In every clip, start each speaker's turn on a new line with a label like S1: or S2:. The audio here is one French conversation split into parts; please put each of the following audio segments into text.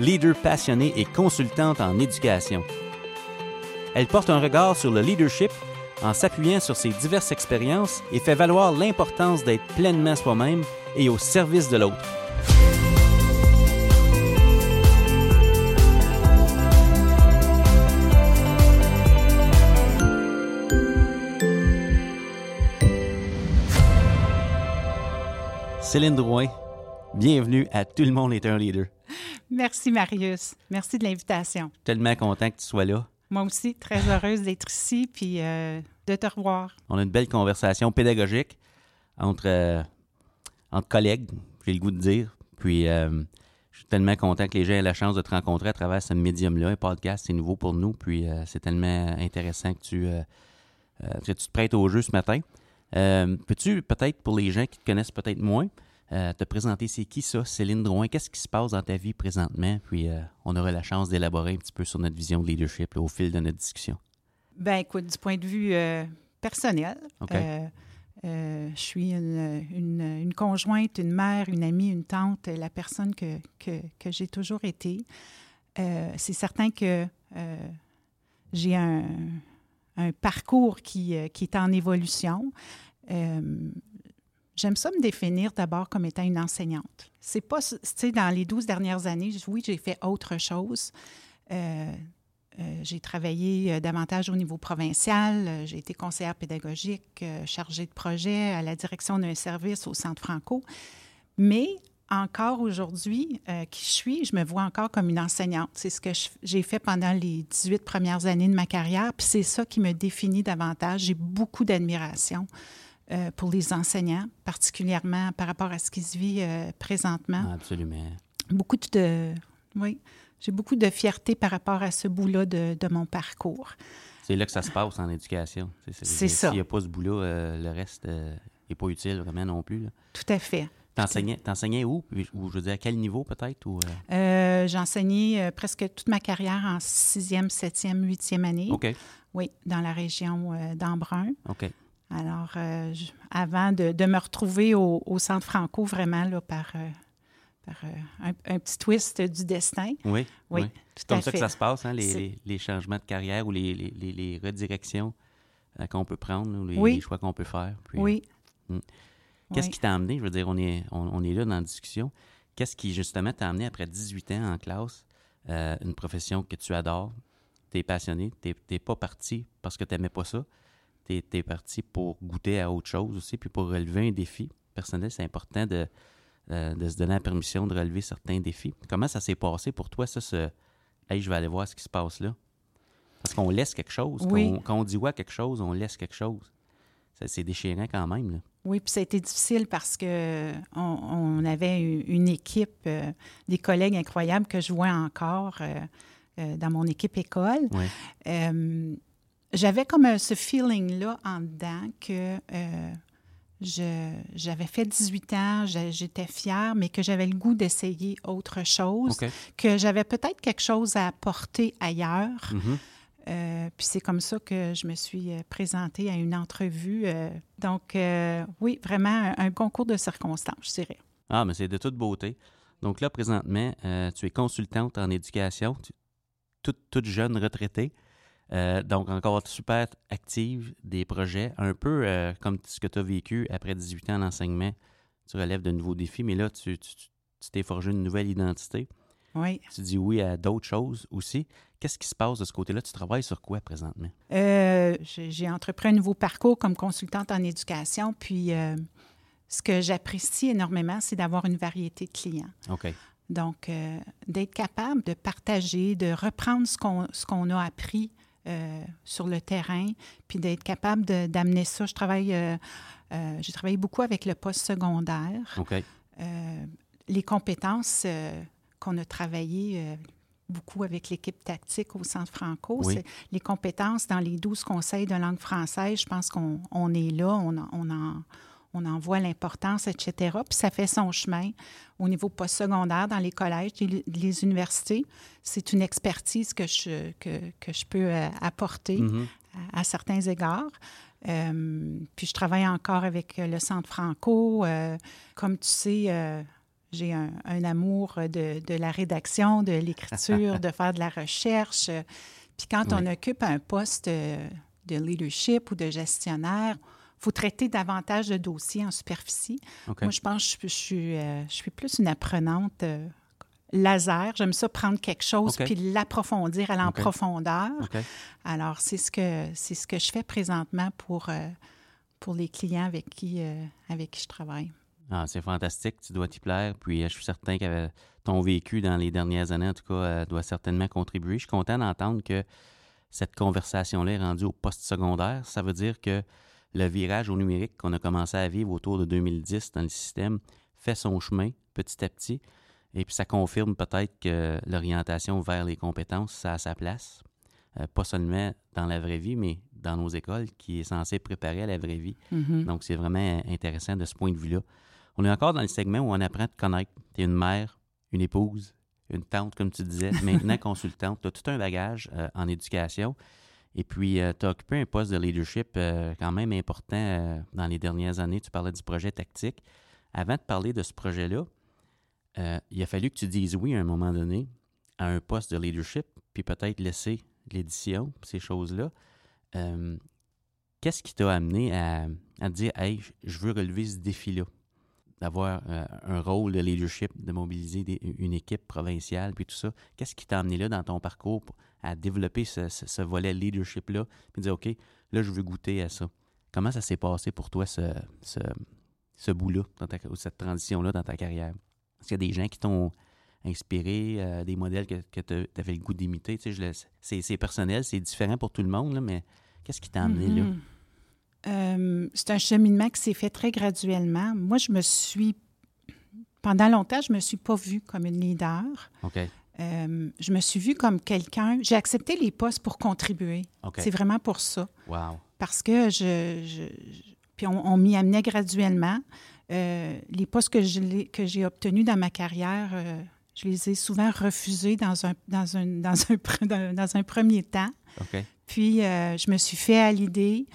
S1: leader passionnée et consultante en éducation. Elle porte un regard sur le leadership en s'appuyant sur ses diverses expériences et fait valoir l'importance d'être pleinement soi-même et au service de l'autre. Céline Drouin, bienvenue à Tout le monde est un leader.
S2: Merci, Marius. Merci de l'invitation.
S1: Tellement content que tu sois là.
S2: Moi aussi, très heureuse d'être ici puis euh, de te revoir.
S1: On a une belle conversation pédagogique entre, euh, entre collègues, j'ai le goût de dire. Puis, euh, je suis tellement content que les gens aient la chance de te rencontrer à travers ce médium-là. Un podcast, c'est nouveau pour nous. Puis, c'est tellement intéressant que tu, que tu te prêtes au jeu ce matin. Peux-tu, peut-être pour les gens qui te connaissent peut-être moins, euh, te présenter c'est qui ça, Céline Drouin, qu'est-ce qui se passe dans ta vie présentement, puis euh, on aura la chance d'élaborer un petit peu sur notre vision de leadership au fil de notre discussion.
S2: Ben écoute, du point de vue euh, personnel, je suis une, conjointe, une mère, une amie, une tante, la personne que, que, j'ai toujours été. c'est certain que j'ai un, un, parcours qui, qui est en évolution. J'aime ça me définir d'abord comme étant une enseignante. C'est pas, tu sais, dans les 12 dernières années, oui, j'ai fait autre chose. Euh, euh, j'ai travaillé euh, davantage au niveau provincial. J'ai été conseillère pédagogique, chargée de projet à la direction d'un service au Centre Franco. Mais encore aujourd'hui, qui je suis, je me vois encore comme une enseignante. C'est ce que j'ai fait pendant les 18 premières années de ma carrière, puis c'est ça qui me définit davantage. J'ai beaucoup d'admiration euh, pour les enseignants, particulièrement par rapport à ce qui se vit euh, présentement.
S1: Absolument.
S2: Beaucoup de. Oui, j'ai beaucoup de fierté par rapport à ce bout-là de, de, mon parcours.
S1: C'est là que ça se passe en éducation.
S2: C'est ça.
S1: S'il n'y a pas ce bout-là, euh, le reste n'est pas utile vraiment non plus.
S2: Tout à fait.
S1: T'enseignais où? Ou je veux dire, à quel niveau peut-être? Ou,
S2: J'ai enseigné presque toute ma carrière en sixième, septième, huitième année.
S1: OK.
S2: Oui, dans la région d'Embrun.
S1: OK.
S2: Alors, euh, avant de, me retrouver au, Centre Franco, vraiment, là, par, euh, euh, un, petit twist du destin.
S1: Oui, oui. C'est comme ça que ça se passe, hein, les, changements de carrière ou les, redirections qu'on peut prendre, ou les, choix qu'on peut faire.
S2: oui.
S1: Hmm. Qu'est-ce qui t'a amené? Je veux dire, on est, on, est là dans la discussion. Qu'est-ce qui, justement, t'a amené après 18 ans en classe, une profession que tu adores, tu es passionné, tu n'es pas parti parce que tu n'aimais pas ça, tu es, parti pour goûter à autre chose aussi, puis pour relever un défi personnel, c'est important de, euh, de se donner la permission de relever certains défis. Comment ça s'est passé pour toi, ça, ce Hey, je vais aller voir ce qui se passe là? Parce qu'on laisse quelque chose. Quand, on, dit ouais quelque chose, on laisse quelque chose. C'est déchirant quand même. Là.
S2: Oui, puis ça a été difficile parce que on, avait une équipe, euh, des collègues incroyables que je vois encore euh, dans mon équipe école.
S1: Oui
S2: j'avais comme ce feeling-là en dedans que euh, j'avais fait 18 ans, j'étais fière, mais que j'avais le goût d'essayer autre chose, que j'avais peut-être quelque chose à apporter ailleurs.
S1: Mm-hmm.
S2: Euh, puis c'est comme ça que je me suis euh, présentée à une entrevue. donc, oui, vraiment un, concours de circonstances, je dirais.
S1: Ah, mais c'est de toute beauté. Donc là, présentement, tu es consultante en éducation, toute, toute jeune retraitée. Euh, donc, encore super active des projets, un peu euh, comme ce que tu as vécu après 18 ans en enseignement. Tu relèves de nouveaux défis, mais là, tu t'es forgé une nouvelle identité.
S2: Oui.
S1: Tu dis oui à d'autres choses aussi. Qu'est-ce qui se passe de ce côté-là? Tu travailles sur quoi présentement?
S2: Euh, j'ai entrepris un nouveau parcours comme consultante en éducation. Puis, ce que j'apprécie énormément, c'est d'avoir une variété de clients.
S1: OK.
S2: Donc, d'être capable de partager, de reprendre ce qu'on a appris euh, sur le terrain, puis d'être capable d'amener ça. Je travaille, euh, euh, j'ai travaillé beaucoup avec le poste secondaire. Les compétences qu'on a travaillées beaucoup avec l'équipe tactique au Centre Franco.
S1: Oui.
S2: C'est Les compétences dans les 12 conseils de langue française, je pense qu'on on est là, on, on en, on en voit l'importance, etc. Puis ça fait son chemin au niveau postsecondaire dans les collèges, les, universités. C'est une expertise que je, que, que je peux euh, apporter
S1: Mhm.
S2: à, à certains égards. Euh, puis je travaille encore avec le Centre Franco. Euh, comme tu sais, euh, j'ai un, un amour de, de la rédaction, de l'écriture, de faire de la recherche. Puis quand on occupe un poste de leadership ou de gestionnaire, faut traiter davantage de dossiers en superficie. Moi, je pense que je, je suis, euh, je suis plus une apprenante euh, laser. J'aime ça prendre quelque chose puis l'approfondir à l'en
S1: OK.
S2: profondeur. Alors, c'est ce que c'est ce que je fais présentement pour, euh, pour les clients avec qui, avec qui je travaille.
S1: Ah, c'est fantastique, tu dois t'y plaire. Puis je suis certain que ton vécu dans les dernières années, en tout cas, doit certainement contribuer. Je suis content d'entendre que cette conversation-là est rendue au post-secondaire. Ça veut dire que le virage au numérique qu'on a commencé à vivre autour de 2010 dans le système fait son chemin petit à petit. Et puis ça confirme peut-être que l'orientation vers les compétences, ça a sa place. Euh, pas seulement dans la vraie vie, mais dans nos écoles, qui est censée préparer à la vraie vie.
S2: Mhm.
S1: Donc, c'est vraiment intéressant de ce point de vue-là. On est encore dans le segment où on apprend à te connaître. Tu es une mère, une épouse, une tante, comme tu disais, maintenant consultante. Tu as tout un bagage euh, en éducation. Et puis, tu as occupé un poste de leadership euh, quand même important euh, dans les dernières années. Tu parlais du projet tactique. Avant de parler de ce projet-là, euh, il a fallu que tu dises oui à un moment donné à un poste de leadership, puis peut-être laisser l'édition, ces choses-là. Euh, Qu'est-ce qui t'a amené à, à dire, hey, je veux relever ce défi-là, d'avoir euh, un rôle de leadership, de mobiliser une équipe provinciale, puis tout ça? Qu'est-ce qui t'a amené là dans ton parcours à développer ce, volet leadership-là, puis dire, OK, là, je veux goûter à ça? Comment ça s'est passé pour toi, ce, ce, bout-là, ou cette transition-là dans ta carrière? Est-ce qu'il y a des gens qui t'ont inspiré, euh, des modèles que, tu avais le goût d'imiter? Tu sais, c'est, personnel, c'est différent pour tout le monde, là, mais qu'est-ce qui t'a amené là?
S2: Euh, c'est un cheminement qui s'est fait très graduellement. Moi, je me suis, pendant longtemps, je me suis pas vue comme une leader. Euh, je me suis vue comme quelqu'un. J'ai accepté les postes pour contribuer. C'est vraiment pour ça.
S1: Wow.
S2: Parce que je. je- je- puis on, on m'y amenait graduellement. Euh, les postes que je l'ai- que j'ai obtenus dans ma carrière, je les ai souvent refusés dans un, dans un, dans un, dans- dans un premier temps. Puis, je me suis fait à l'idée,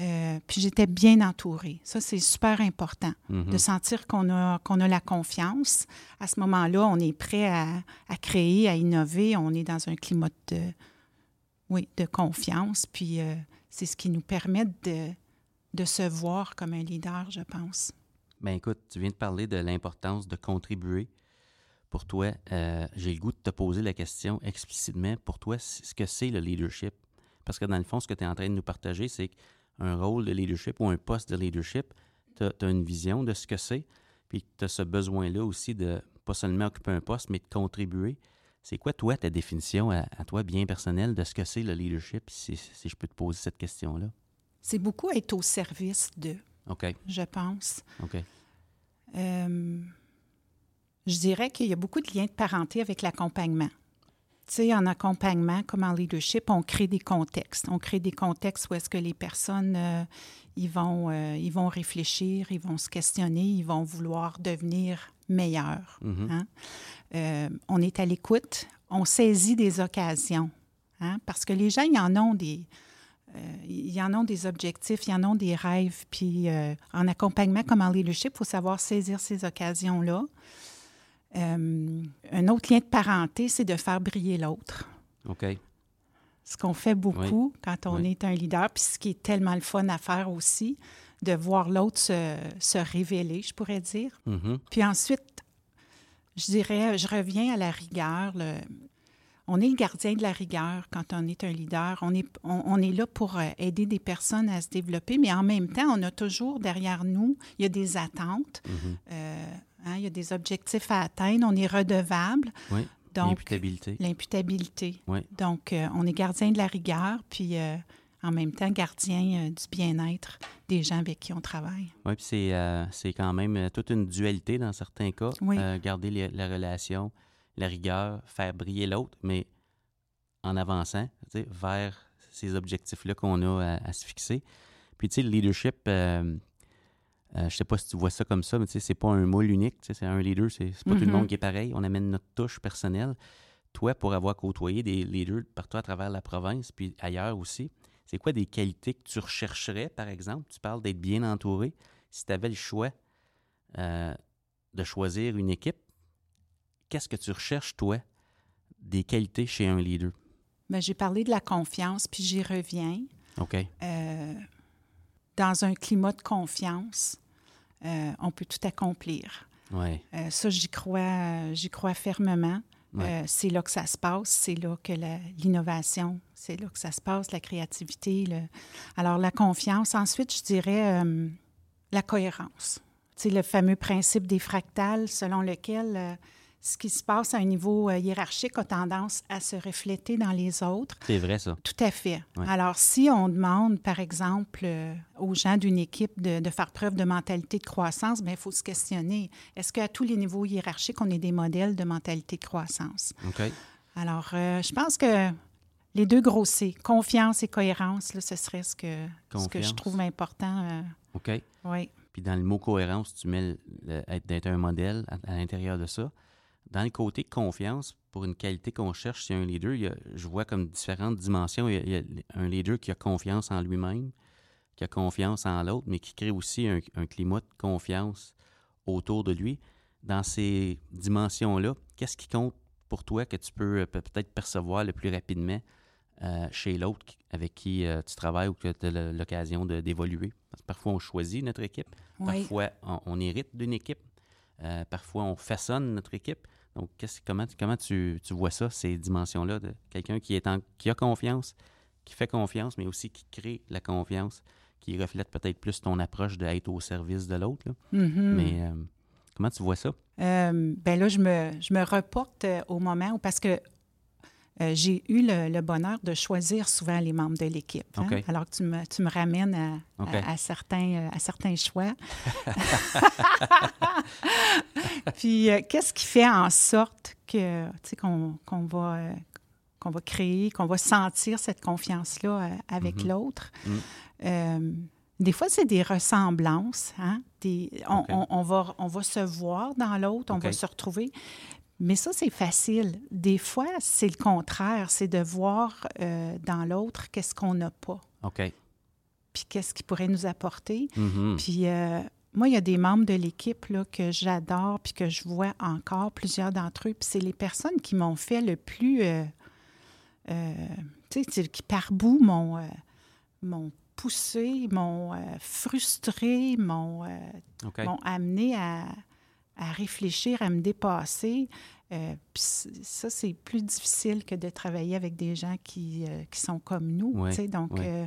S2: euh, puis j'étais bien entourée. Ça, c'est super important,
S1: Mhm.
S2: de sentir qu'on a, qu'on a la confiance. À ce moment-là, on est prêt à, à créer, à innover. On est dans un climat de, oui, de confiance. Puis, euh, c'est ce qui nous permet de, de se voir comme un leader, je pense.
S1: Ben écoute, tu viens de parler de l'importance de contribuer. Pour toi, euh, j'ai le goût de te poser la question explicitement. Pour toi, ce que c'est le leadership? Parce que dans le fond, ce que tu es en train de nous partager, c'est qu'un rôle de leadership ou un poste de leadership, tu as, une vision de ce que c'est, puis tu as ce besoin-là aussi de pas seulement occuper un poste, mais de contribuer. C'est quoi, toi, ta définition à, à toi, bien personnelle, de ce que c'est le leadership, si, si je peux te poser cette question-là?
S2: C'est beaucoup être au service de,
S1: OK,
S2: je pense.
S1: OK.
S2: Euh, je dirais qu'il y a beaucoup de liens de parenté avec l'accompagnement. En accompagnement, comme en leadership, on crée des contextes. On crée des contextes où est-ce que les personnes, euh, ils, vont, euh, ils vont réfléchir, ils vont se questionner, ils vont vouloir devenir meilleurs.
S1: Mhm.
S2: hein. Euh, on est à l'écoute, on saisit des occasions. hein, Parce que les gens, ils en ont des... ils en ont des objectifs, ils en ont des rêves. Puis en accompagnement comme en leadership, il faut savoir saisir ces occasions-là. Euh, un autre lien de parenté, c'est de faire briller l'autre.
S1: OK.
S2: Ce qu'on fait beaucoup quand on
S1: Oui.
S2: est un leader, puis ce qui est tellement le fun à faire aussi, de voir l'autre se, se révéler, je pourrais dire.
S1: Mhm.
S2: Puis ensuite, je dirais, je reviens à la rigueur. le- on est le gardien de la rigueur quand on est un leader. On est, on, on est là pour euh, aider des personnes à se développer, mais en même temps, on a toujours derrière nous, il y a des attentes,
S1: Mhm.
S2: euh, hein, il y a des objectifs à atteindre, on est redevable.
S1: Oui.
S2: Donc,
S1: L'imputabilité.
S2: l'imputabilité.
S1: Oui.
S2: Donc, euh, on est gardien de la rigueur, puis euh, en même temps, gardien euh, du bien-être des gens avec qui on travaille.
S1: Oui, puis c'est, c'est quand même toute une dualité dans certains cas.
S2: Oui.
S1: Garder les- la relation la rigueur, faire briller l'autre, mais en avançant vers ces objectifs-là qu'on a à, se fixer. Puis, tu sais, le leadership, euh, je sais pas si tu vois ça comme ça, mais tu sais, c'est pas un moule unique. C'est un leader, c'est pas tout le monde mm-hmm. qui est pareil. On amène notre touche personnelle. Toi, pour avoir côtoyé des leaders partout à travers la province, puis ailleurs aussi, c'est quoi des qualités que tu rechercherais, par exemple? Tu parles d'être bien entouré. Si tu avais le choix euh, de choisir une équipe, qu'est-ce que tu recherches, toi, des qualités chez un leader?
S2: Bien, j'ai parlé de la confiance, puis j'y reviens.
S1: OK.
S2: Euh, dans un climat de confiance, euh, on peut tout accomplir.
S1: Ouais.
S2: ça, j'y crois, j'y crois fermement. c'est là que ça se passe, c'est là que l'innovation, c'est là que ça se passe, la créativité. Alors, la confiance. Ensuite, je dirais la cohérence. C'est le fameux principe des fractales selon lequel euh, ce qui se passe à un niveau euh, hiérarchique a tendance à se refléter dans les autres.
S1: C'est vrai, ça.
S2: Tout à fait. Alors, si on demande, par exemple, euh, aux gens d'une équipe de, faire preuve de mentalité de croissance, bien, il faut se questionner. Est-ce qu'à tous les niveaux hiérarchiques, on est des modèles de mentalité de croissance?
S1: OK.
S2: Alors, je pense que les deux gros C, confiance et cohérence, là, ce serait ce que, ce que je trouve important.
S1: OK.
S2: Oui.
S1: Puis dans le mot cohérence, tu mets d'être un modèle à, l'intérieur de ça. Dans le côté confiance, pour une qualité qu'on cherche chez un leader, je vois comme différentes dimensions. Il y, a, un leader qui a confiance en lui-même, qui a confiance en l'autre, mais qui crée aussi un, climat de confiance autour de lui. Dans ces dimensions-là, qu'est-ce qui compte pour toi que tu peux euh, peut-être percevoir le plus rapidement euh, chez l'autre avec qui euh, tu travailles ou que tu as l'occasion d'évoluer? Parfois, on choisit notre équipe. Parfois, on, hérite d'une équipe. Euh, parfois, on façonne notre équipe. Donc, comment, comment tu, vois ça, ces dimensions-là, de quelqu'un qui, est qui a confiance, qui fait confiance, mais aussi qui crée la confiance, qui reflète peut-être plus ton approche d'être au service de l'autre.
S2: Mm-hmm.
S1: Mais comment tu vois ça?
S2: ben là, je me, je me reporte au moment où, parce que euh, j'ai eu le, bonheur de choisir souvent les membres de l'équipe. Hein. Alors que tu me, tu me ramènes à, certains, euh, à certains choix. Puis, euh, qu'est-ce qui fait en sorte que, qu'on, qu'on va, qu'on va créer, qu'on va sentir cette confiance-là avec mm-hmm. l'autre? Mm. des fois, c'est des ressemblances. Hein? Des, on, on, va, on va se voir dans l'autre, on va se retrouver. Mais ça, c'est facile. Des fois, c'est le contraire. C'est de voir euh, dans l'autre qu'est-ce qu'on n'a pas.
S1: OK.
S2: Puis qu'est-ce qu'il pourrait nous apporter.
S1: Mm-hmm.
S2: Puis euh, moi, il y a des membres de l'équipe que j'adore puis que je vois encore, plusieurs d'entre eux. Puis c'est les personnes qui m'ont fait le plus... Euh, tu sais, qui par bout m'ont poussé, m'ont frustré, m'ont amené à à réfléchir, à me dépasser. Euh, ça, c'est plus difficile que de travailler avec des gens qui, euh, qui sont comme nous. donc, euh,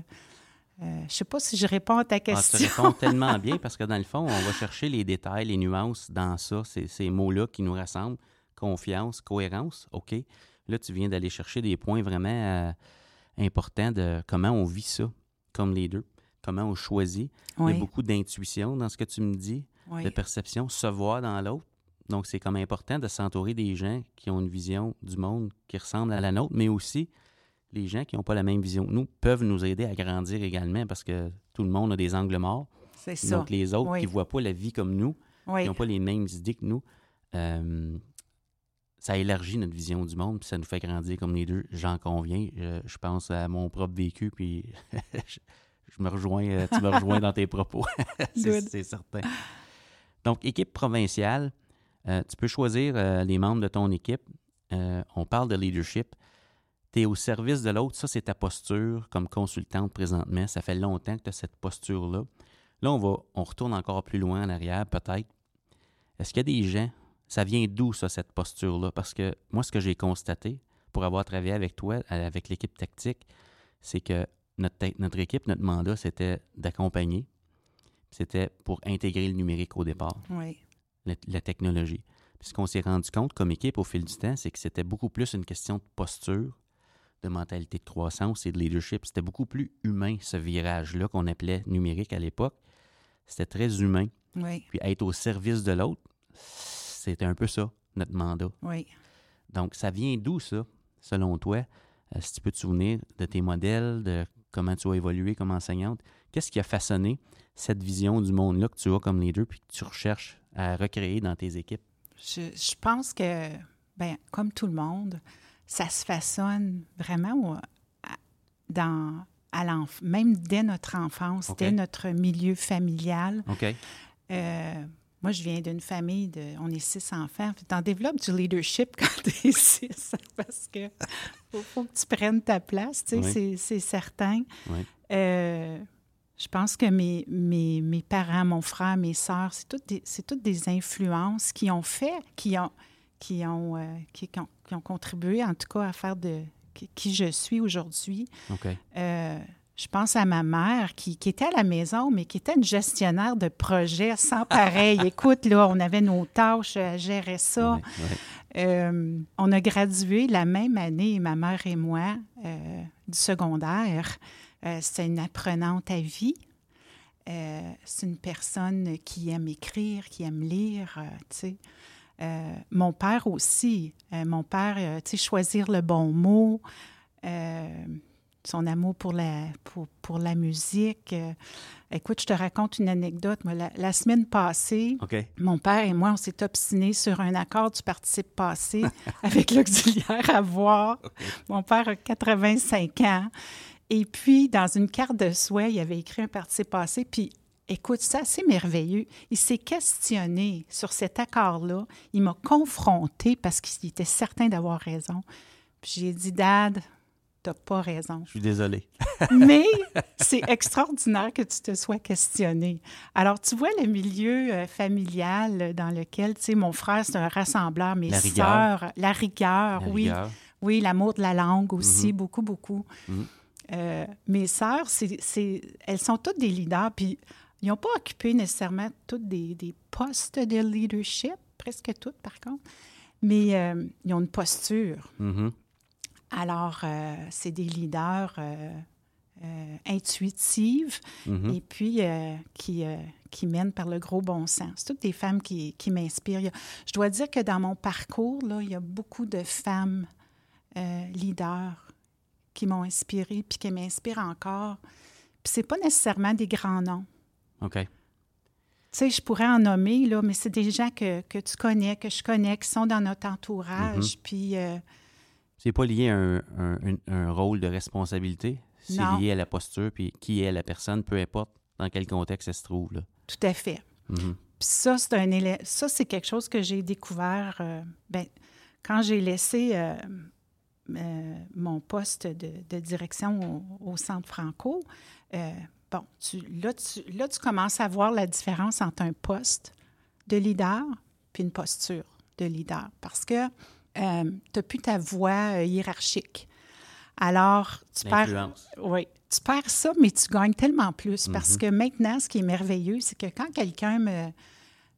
S2: je ne sais pas si je réponds à ta question.
S1: Ah, tu réponds tellement bien parce que dans le fond, on va chercher les détails, les nuances dans ça, ces, ces mots-là qui nous rassemblent. Confiance, cohérence, OK. Là, tu viens d'aller chercher des points vraiment importants de comment on vit ça comme les deux, comment on choisit. Il y a beaucoup d'intuition dans ce que tu me dis de perception, se voir dans l'autre. Donc, c'est comme important de s'entourer des gens qui ont une vision du monde qui ressemble à la nôtre, mais aussi les gens qui n'ont pas la même vision que nous peuvent nous aider à grandir également parce que tout le monde a des angles morts.
S2: C'est ça.
S1: Donc, les autres qui ne voient pas la vie comme nous, qui n'ont pas les mêmes idées que nous, euh, ça élargit notre vision du monde, puis ça nous fait grandir comme les deux. J'en conviens. Je, pense à mon propre vécu, puis je, me rejoins, euh, tu me rejoins dans tes propos. c'est certain. Donc, équipe provinciale, euh, tu peux choisir euh, les membres de ton équipe. Euh, on parle de leadership. Tu es au service de l'autre. Ça, c'est ta posture comme consultante présentement. Ça fait longtemps que tu as cette posture-là. Là, on, va, on retourne encore plus loin en arrière, peut-être. Est-ce qu'il y a des gens, ça vient d'où, ça, cette posture-là? Parce que moi, ce que j'ai constaté pour avoir travaillé avec toi, avec l'équipe tactique, c'est que notre, notre équipe, notre mandat, c'était d'accompagner, c'était pour intégrer le numérique au départ,
S2: oui.
S1: la, technologie. Puis ce qu'on s'est rendu compte comme équipe au fil du temps, c'est que c'était beaucoup plus une question de posture, de mentalité de croissance et de leadership. C'était beaucoup plus humain, ce virage-là qu'on appelait numérique à l'époque. C'était très humain.
S2: Oui.
S1: Puis être au service de l'autre, c'était un peu ça, notre mandat.
S2: Oui.
S1: Donc, ça vient d'où, ça, selon toi? Euh, si tu peux te souvenir de tes modèles, de comment tu as évolué comme enseignante, qu'est-ce qui a façonné cette vision du monde-là que tu as comme leader puis que tu recherches à recréer dans tes équipes?
S2: Je, je pense que, ben, comme tout le monde, ça se façonne vraiment dans, à même dès notre enfance, dès notre milieu familial.
S1: OK.
S2: Euh, moi, je viens d'une famille de. On est six enfants. Tu en développes du leadership quand tu es six, parce que faut, que tu prennes ta place, tu sais, c'est certain. Euh, je pense que mes, mes, mes, parents, mon frère, mes sœurs, c'est toutes, des, toutes des influences qui ont fait, qui ont, qui ont, euh, qui, ont, contribué, en tout cas, à faire de qui, je suis aujourd'hui. Euh, je pense à ma mère qui, qui, était à la maison, mais qui était une gestionnaire de projet sans pareil. Écoute, là, on avait nos tâches, elle gérait ça. Euh, on a gradué la même année, ma mère et moi, du secondaire. C'est une apprenante à vie. c'est une personne qui aime écrire, qui aime lire, tu. Euh, mon père aussi. Euh, mon père, euh, tu sais, choisir le bon mot, son amour pour la, pour, pour la musique. écoute, je te raconte une anecdote. la, semaine passée, mon père et moi, on s'est obstinés sur un accord du participe passé avec l'auxiliaire à voir. Mon père a 85 ans. Et puis, dans une carte de souhait, il avait écrit un participe passé, puis Écoute, c'est assez merveilleux. Il s'est questionné sur cet accord-là. Il m'a confronté parce qu'il était certain d'avoir raison. Puis j'ai dit, Dad, t'as pas raison.
S1: Je suis désolé.
S2: Mais c'est extraordinaire que tu te sois questionné. Alors, tu vois le milieu euh, familial dans lequel, tu sais, mon frère, c'est un rassembleur, mes sœurs, la rigueur, oui. Oui, l'amour de la langue aussi, mm-hmm. beaucoup, beaucoup. Mm-hmm. Euh, mes sœurs, c'est, elles sont toutes des leaders. Puis ils n'ont pas occupé nécessairement toutes des, postes de leadership, presque toutes par contre, mais euh, ils ont une posture.
S1: Mm-hmm.
S2: Alors, euh, c'est des leaders euh, intuitives mm-hmm. et puis qui, qui mènent par le gros bon sens. C'est toutes des femmes qui, qui m'inspirent. Je dois dire que dans mon parcours, là, il y a beaucoup de femmes leaders qui m'ont inspirée puis qui m'inspirent encore. Puis c'est pas nécessairement des grands noms.
S1: OK.
S2: Tu sais, je pourrais en nommer, là, mais c'est des gens que, que, tu connais, que je connais, qui sont dans notre entourage. Mm-hmm. Puis. Euh,
S1: c'est pas lié à un, un, rôle de responsabilité. C'est lié à la posture, puis qui est la personne, peu importe dans quel contexte elle se trouve. Là.
S2: Tout à fait.
S1: Mm-hmm.
S2: Puis ça, c'est un ça, c'est quelque chose que j'ai découvert euh, ben, quand j'ai laissé euh, mon poste de, de direction au, au, Centre Franco bon, tu, là, tu, là, tu commences à voir la différence entre un poste de leader puis une posture de leader parce que euh, tu n'as plus ta voix euh, hiérarchique. Alors, tu perds, oui, tu perds ça, mais tu gagnes tellement plus parce mm-hmm. que maintenant, ce qui est merveilleux, c'est que quand quelqu'un me,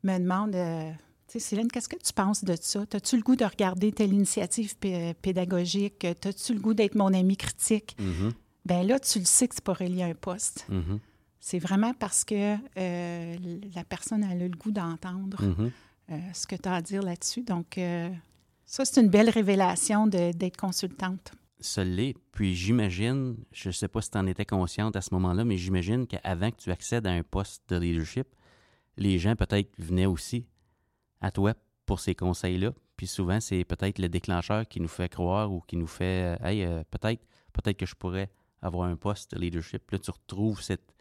S2: me demande euh, tu sais, Céline, qu'est-ce que tu penses de ça? As-tu le goût de regarder telle initiative pédagogique? As-tu le goût d'être mon ami critique?
S1: Mm-hmm
S2: ben là, tu le sais que c'est pas relié à un poste.
S1: Mm-hmm.
S2: C'est vraiment parce que euh, la personne a le goût d'entendre euh, ce que tu as à dire là-dessus. Donc, ça, c'est une belle révélation d'être consultante.
S1: Ça l'est. Puis j'imagine, je ne sais pas si tu en étais consciente à ce moment-là, mais j'imagine qu'avant que tu accèdes à un poste de leadership, les gens peut-être venaient aussi à toi pour ces conseils-là. Puis souvent, c'est peut-être le déclencheur qui nous fait croire ou qui nous fait Hey, peut-être, peut-être que je pourrais avoir un poste de leadership. Là, tu retrouves cette,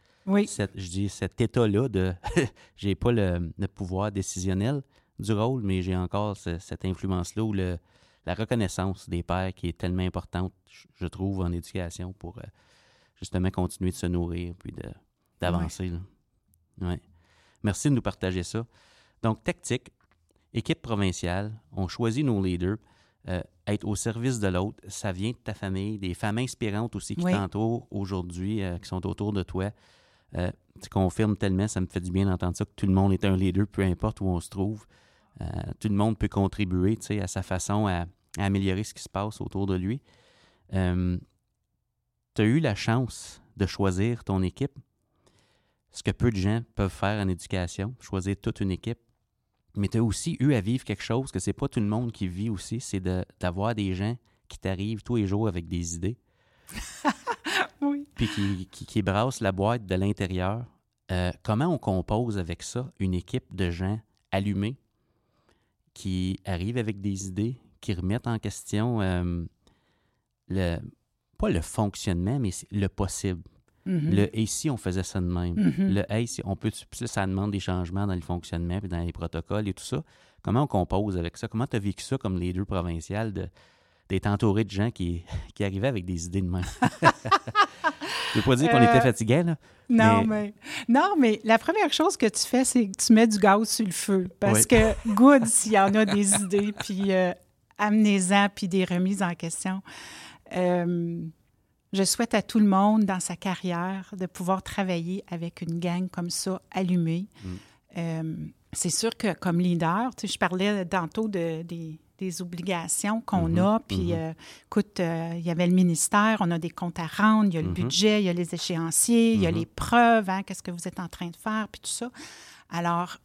S1: cette je dis, cet état-là de j'ai pas le, pouvoir décisionnel du rôle, mais j'ai encore cette influence-là ou le, la reconnaissance des pères qui est tellement importante, je, trouve, en éducation pour euh, justement continuer de se nourrir puis d'avancer. Ouais. Merci de nous partager ça. Donc, tactique, équipe provinciale, on choisit nos leaders. Euh, être au service de l'autre, ça vient de ta famille, des femmes inspirantes aussi qui t'entourent aujourd'hui, euh, qui sont autour de toi. Euh, tu confirmes tellement, ça me fait du bien d'entendre ça, que tout le monde est un leader, peu importe où on se trouve. Tout le monde peut contribuer à sa façon à, améliorer ce qui se passe autour de lui. tu as eu la chance de choisir ton équipe, ce que peu de gens peuvent faire en éducation, choisir toute une équipe. Mais tu as aussi eu à vivre quelque chose que c'est pas tout le monde qui vit aussi, c'est d'avoir de, des gens qui t'arrivent tous les jours avec des idées.
S2: oui.
S1: Puis qui, qui, qui, brassent la boîte de l'intérieur. Euh, comment on compose avec ça une équipe de gens allumés? Qui arrivent avec des idées, qui remettent en question euh, le, pas le fonctionnement, mais le possible.
S2: Mm-hmm.
S1: Le et si on faisait ça de même?
S2: Mhm.
S1: Le hey, si on peut, ça demande des changements dans le fonctionnement et dans les protocoles et tout ça. Comment on compose avec ça? Comment tu as vécu ça comme leader provincial de, d'être entouré de gens qui, qui arrivaient avec des idées de même? Je ne veux pas dire qu'on était
S2: Euh,
S1: fatigués, là.
S2: Non
S1: Mais-
S2: mais... non, mais la première chose que tu fais, c'est que tu mets du gaz sur le feu. Parce
S1: Oui.
S2: que, good, s'il y en a des idées, puis euh, amenez-en, puis des remises en question. Euh, je souhaite à tout le monde dans sa carrière de pouvoir travailler avec une gang comme ça, allumée.
S1: Mm.
S2: Euh, c'est sûr que comme leader, tu sais, je parlais tantôt de, des, des obligations qu'on
S1: Mhm,
S2: a, puis
S1: mhm.
S2: euh, écoute, euh, il y avait le ministère, on a des comptes à rendre, il y a le
S1: Mhm.
S2: budget, il y a les échéanciers, il y a les preuves, hein, qu'est-ce que vous êtes en train de faire, puis tout ça. Alors,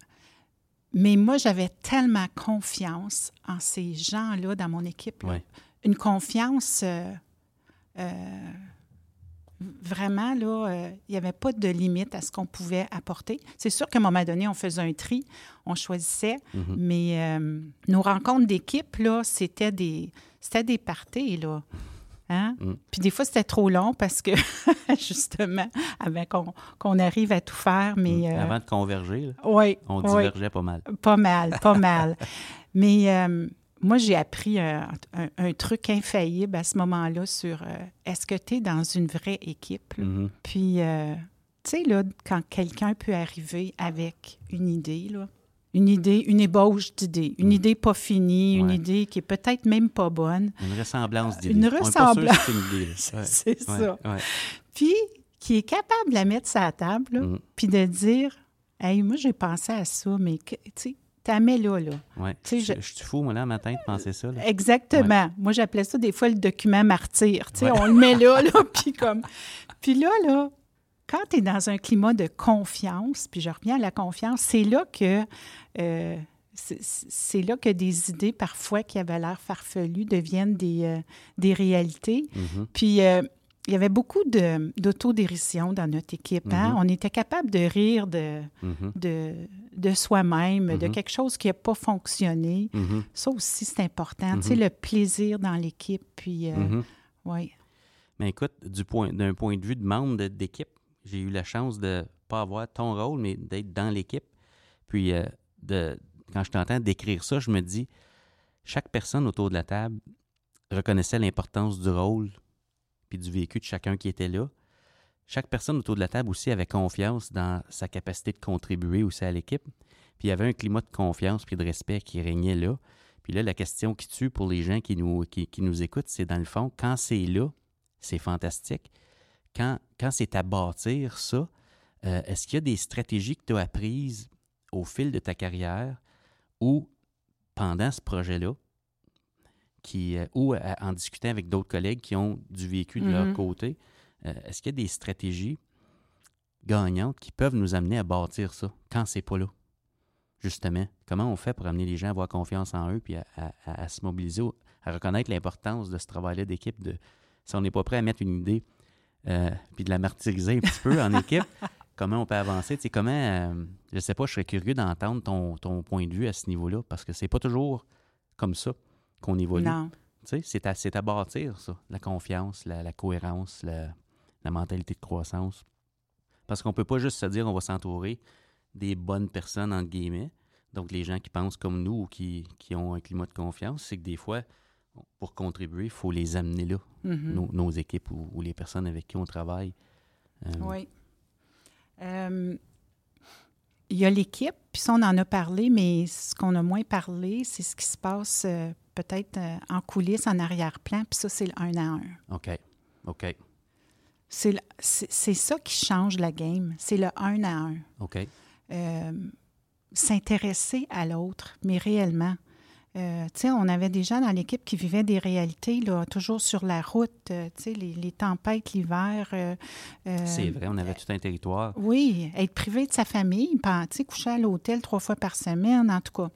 S2: mais moi, j'avais tellement confiance en ces gens-là dans mon équipe.
S1: Ouais.
S2: Une confiance euh, vraiment, là, euh, il n'y avait pas de limite à ce qu'on pouvait apporter. C'est sûr qu'à un moment donné, on faisait un tri, on choisissait,
S1: Mhm.
S2: mais euh, nos rencontres d'équipe, là, c'était des, c'était des parties, là. Hein?
S1: Mm.
S2: Puis des fois, c'était trop long parce que, justement, avant qu'on arrive à tout faire, mais... euh,
S1: Avant de converger, là,
S2: oui,
S1: on divergeait pas mal.
S2: Pas mal, pas mal. Mais moi, j'ai appris un, un- un truc infaillible à ce moment-là sur euh, est-ce que tu es dans une vraie équipe? là?
S1: Mhm.
S2: Puis, euh, tu sais, là, quand quelqu'un peut arriver avec une idée, là, une idée, une ébauche d'idée, une
S1: Mm.
S2: idée pas finie, une idée qui est peut-être même pas bonne,
S1: Une ressemblance d'idées.
S2: Une ressemblance.
S1: c'est. Ouais.
S2: ça.
S1: ouais.
S2: Puis, qui est capable de la mettre sur la table, là,
S1: Mhm.
S2: puis de dire Hey, moi, j'ai pensé à ça, mais tu sais, t'as mets là, là.
S1: Ouais. Je
S2: je-
S1: suis fou, moi, là, matin, de penser ça. là.
S2: Exactement. Moi, j'appelais ça des fois le document martyr. Tu sais,
S1: Ouais.
S2: on le met là, là, puis comme... Puis là, là, quand tu es dans un climat de confiance, puis je reviens à la confiance, c'est là que... euh, c'est- là que des idées, parfois, qui avaient l'air farfelues, deviennent des, euh, des réalités.
S1: Mhm.
S2: Puis, euh, il y avait beaucoup d'autodérision dans notre équipe. hein.
S1: Mhm.
S2: On était capable de rire de,
S1: Mhm.
S2: de, de soi-même, de
S1: Mhm.
S2: quelque chose qui n'a pas fonctionné. Ça aussi, c'est important. Tu sais, le plaisir dans l'équipe. Puis, euh, ouais.
S1: Mais écoute, du point, d'un point de vue de membre d'équipe, j'ai eu la chance de pas avoir ton rôle, mais d'être dans l'équipe. Puis, euh, de, quand je t'entends décrire ça, je me dis, chaque personne autour de la table reconnaissait l'importance du rôle du vécu de chacun qui était là. Chaque personne autour de la table aussi avait confiance dans sa capacité de contribuer aussi à l'équipe. Puis il y avait un climat de confiance puis de respect qui régnait là. Puis là, la question qui tue pour les gens qui nous, qui, qui nous écoutent, c'est dans le fond, quand c'est là, c'est fantastique. Quand, quand c'est à bâtir ça, euh, est-ce qu'il y a des stratégies que tu as apprises au fil de ta carrière ou pendant ce projet-là, qui, euh, ou à- en discutant avec d'autres collègues qui ont du vécu de leur
S2: Mhm.
S1: côté, euh, est-ce qu'il y a des stratégies gagnantes qui peuvent nous amener à bâtir ça quand c'est pas là? Justement, comment on fait pour amener les gens à avoir confiance en eux puis à, à- à- à se mobiliser, à reconnaître l'importance de ce travail-là d'équipe, de si on n'est pas prêt à mettre une idée euh, puis de la martyriser un petit peu en équipe, comment on peut avancer? Tu sais, comment, euh, je sais pas, je serais curieux d'entendre ton, ton point de vue à ce niveau-là parce que c'est pas toujours comme ça qu'on évolue. C'est à, à bâtir, ça, la confiance, la, la cohérence, la, la mentalité de croissance. Parce qu'on peut pas juste se dire on va s'entourer des bonnes personnes, entre guillemets, donc les gens qui pensent comme nous ou qui, qui ont un climat de confiance, c'est que des fois, pour contribuer, il faut les amener là,
S2: Mhm.
S1: nos, nos équipes ou, ou les personnes avec qui on travaille. Euh,
S2: Oui. Euh, il y a l'équipe, puis ça, on en a parlé, mais ce qu'on a moins parlé, c'est ce qui se passe euh, peut-être euh, en coulisses, en arrière-plan, puis ça, c'est le un à un.
S1: OK. OK.
S2: C'est ça qui change la game, c'est le un à un.
S1: OK.
S2: Euh, S'intéresser à l'autre, mais réellement. Euh, tu sais, on avait des gens dans l'équipe qui vivaient des réalités, là, toujours sur la route, euh, tu sais, les, les tempêtes l'hiver. euh,
S1: C'est vrai, on avait tout un territoire.
S2: oui, être privé de sa famille, tu sais, coucher à l'hôtel trois fois par semaine, en tout cas.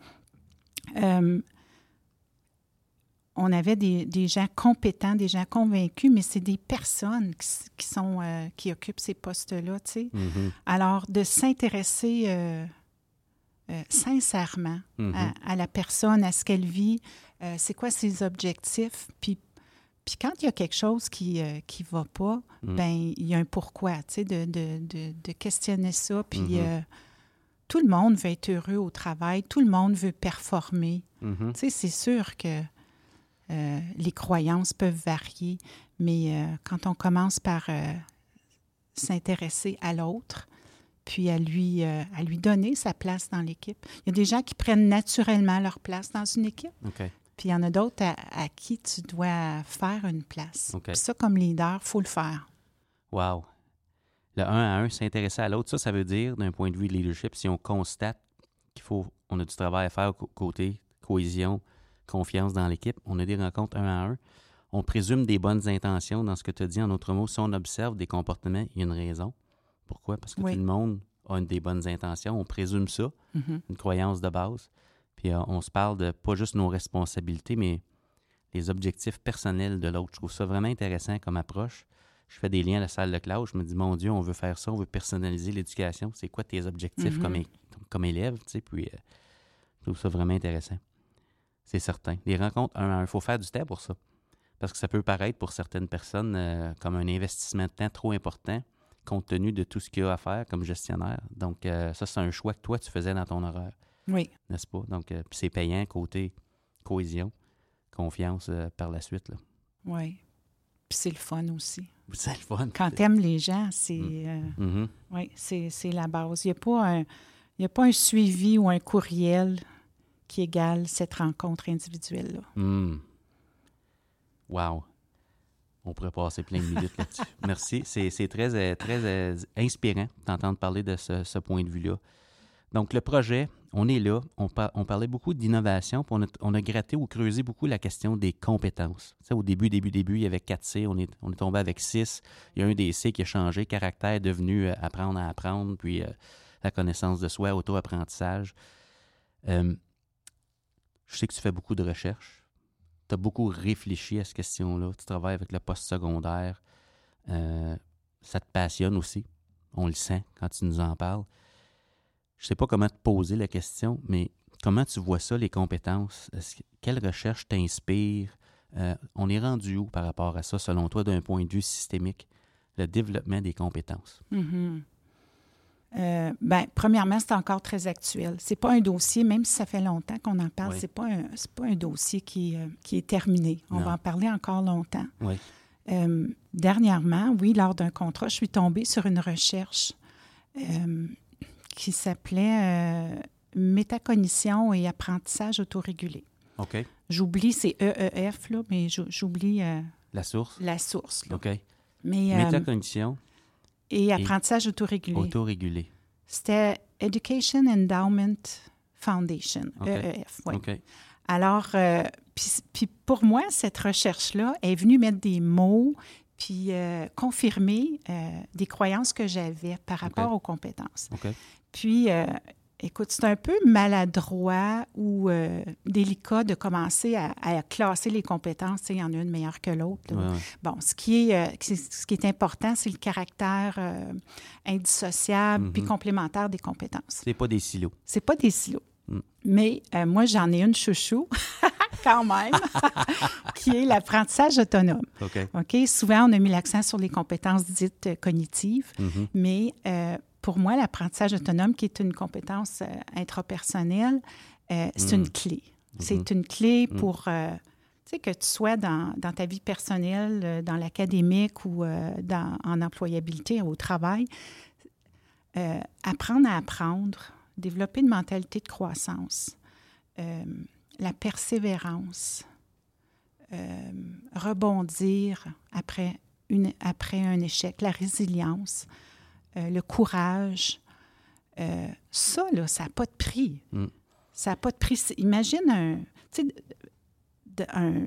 S2: On avait des, des gens compétents, des gens convaincus, mais c'est des personnes qui, sont, euh, qui occupent ces postes-là, tu sais.
S1: Mhm,
S2: Alors, de s'intéresser euh, euh, sincèrement
S1: mhm.
S2: à, à la personne, à ce qu'elle vit, c'est quoi ses objectifs, puis, puis quand il y a quelque chose qui ne qui va pas,
S1: Mm.
S2: ben il y a un pourquoi, tu sais, de, de, de, de questionner ça, puis
S1: Mhm.
S2: euh, tout le monde veut être heureux au travail, tout le monde veut performer. Tu sais, c'est sûr que euh, les croyances peuvent varier, mais euh, quand on commence par euh, s'intéresser à l'autre, puis à lui, à lui donner sa place dans l'équipe. Il y a des gens qui prennent naturellement leur place dans une équipe, puis il y en a d'autres à, à qui tu dois faire une place.
S1: OK.
S2: Puis ça, comme leader, il faut le faire.
S1: Wow. Le un à un, s'intéresser à l'autre, ça, ça veut dire, d'un point de vue de leadership, si on constate qu'il faut, on a du travail à faire côté cohésion, confiance dans l'équipe, on a des rencontres un à un, on présume des bonnes intentions dans ce que tu as dit. En d'autres mots, si on observe des comportements, il y a une raison. Pourquoi? Parce que
S2: Oui.
S1: tout le monde a une des bonnes intentions. On présume ça,
S2: Mhm.
S1: une croyance de base. Puis euh, on se parle de pas juste nos responsabilités, mais les objectifs personnels de l'autre. Je trouve ça vraiment intéressant comme approche. Je fais des liens à la salle de classe. Je me dis, mon Dieu, on veut faire ça, on veut personnaliser l'éducation. C'est quoi tes objectifs
S2: Mhm.
S1: comme, comme élève? Tu sais, puis euh, je trouve ça vraiment intéressant. C'est certain. Les rencontres un il faut faire du temps pour ça. Parce que ça peut paraître pour certaines personnes euh, comme un investissement de temps trop important compte tenu de tout ce qu'il y a à faire comme gestionnaire. Donc, euh, ça, c'est un choix que toi, tu faisais dans ton horaire
S2: Oui.
S1: n'est-ce pas? Donc, euh, puis c'est payant côté cohésion, confiance par la suite. Là.
S2: Oui. Puis c'est le fun aussi.
S1: C'est le fun.
S2: Quand tu aimes les gens, c'est
S1: Mm.
S2: oui, c'est c'est la base. Il n'y a, pas un- il y a pas un suivi ou un courriel qui égale cette rencontre individuelle-là.
S1: Mm. Wow. On pourrait passer plein de minutes là-dessus. Merci. C'est c'est très, euh, très euh, inspirant d'entendre parler de ce, ce point de vue-là. Donc, le projet, on est là. On, par- on parlait beaucoup d'innovation, puis on a, on a gratté ou creusé beaucoup la question des compétences. Tu sais, au début, début, début, il y avait 4 C, on est, on est tombé avec 6. Il y a un des C qui a changé, caractère est devenu euh, apprendre à apprendre, puis euh, la connaissance de soi, auto-apprentissage. Euh, je sais que tu fais beaucoup de recherches. Tu as beaucoup réfléchi à cette question-là. Tu travailles avec le post-secondaire. Euh, ça te passionne aussi. On le sent quand tu nous en parles. Je sais pas comment te poser la question, mais comment tu vois ça, les compétences? Quelle recherche t'inspire? Euh, on est rendu où par rapport à ça, selon toi, d'un point de vue systémique, le développement des compétences?
S2: Mhm. Euh, ben, premièrement, c'est encore très actuel. C'est pas un dossier, même si ça fait longtemps qu'on en parle,
S1: Oui.
S2: c'est pas un, pas un dossier qui, euh, qui est terminé. On
S1: Non.
S2: va en parler encore longtemps.
S1: Oui.
S2: Euh, dernièrement, oui, lors d'un contrat, je suis tombée sur une recherche euh, qui s'appelait Métacognition et apprentissage autorégulé.
S1: OK.
S2: J'oublie, c'est EEF, là, mais j'ou- j'oublie
S1: La source?
S2: la source. là.
S1: OK.
S2: Mais,
S1: Métacognition,
S2: et apprentissage autorégulé.
S1: autorégulé.
S2: C'était Education Endowment Foundation,
S1: OK.
S2: EEF. Alors, euh, puis pour moi, cette recherche-là est venue mettre des mots puis euh, confirmer euh, des croyances que j'avais par rapport aux compétences. Puis, écoute, c'est un peu maladroit ou euh, délicat de commencer à, à classer les compétences. Il y en a une meilleure que l'autre.
S1: Ouais.
S2: Bon, ce qui est, euh, ce qui est important, c'est le caractère euh, indissociable puis
S1: Mhm.
S2: complémentaire des compétences.
S1: C'est pas des silos.
S2: C'est pas des silos.
S1: Mm.
S2: Mais moi, j'en ai une chouchou, quand même, qui est l'apprentissage autonome.
S1: OK.
S2: OK? Souvent, on a mis l'accent sur les compétences dites cognitives,
S1: Mhm.
S2: mais euh, pour moi, l'apprentissage autonome, qui est une compétence euh, intrapersonnelle, euh, c'est
S1: Mm.
S2: une clé. C'est une clé pour euh, tu sais, que tu sois dans, dans ta vie personnelle, dans l'académique ou euh, dans, en employabilité au travail. Apprendre à apprendre, développer une mentalité de croissance, la persévérance, rebondir après, une, après un échec, la résilience, euh, le courage. Euh, ça, là, ça n'a pas de prix.
S1: Mm.
S2: Ça n'a pas de prix. Imagine un. un,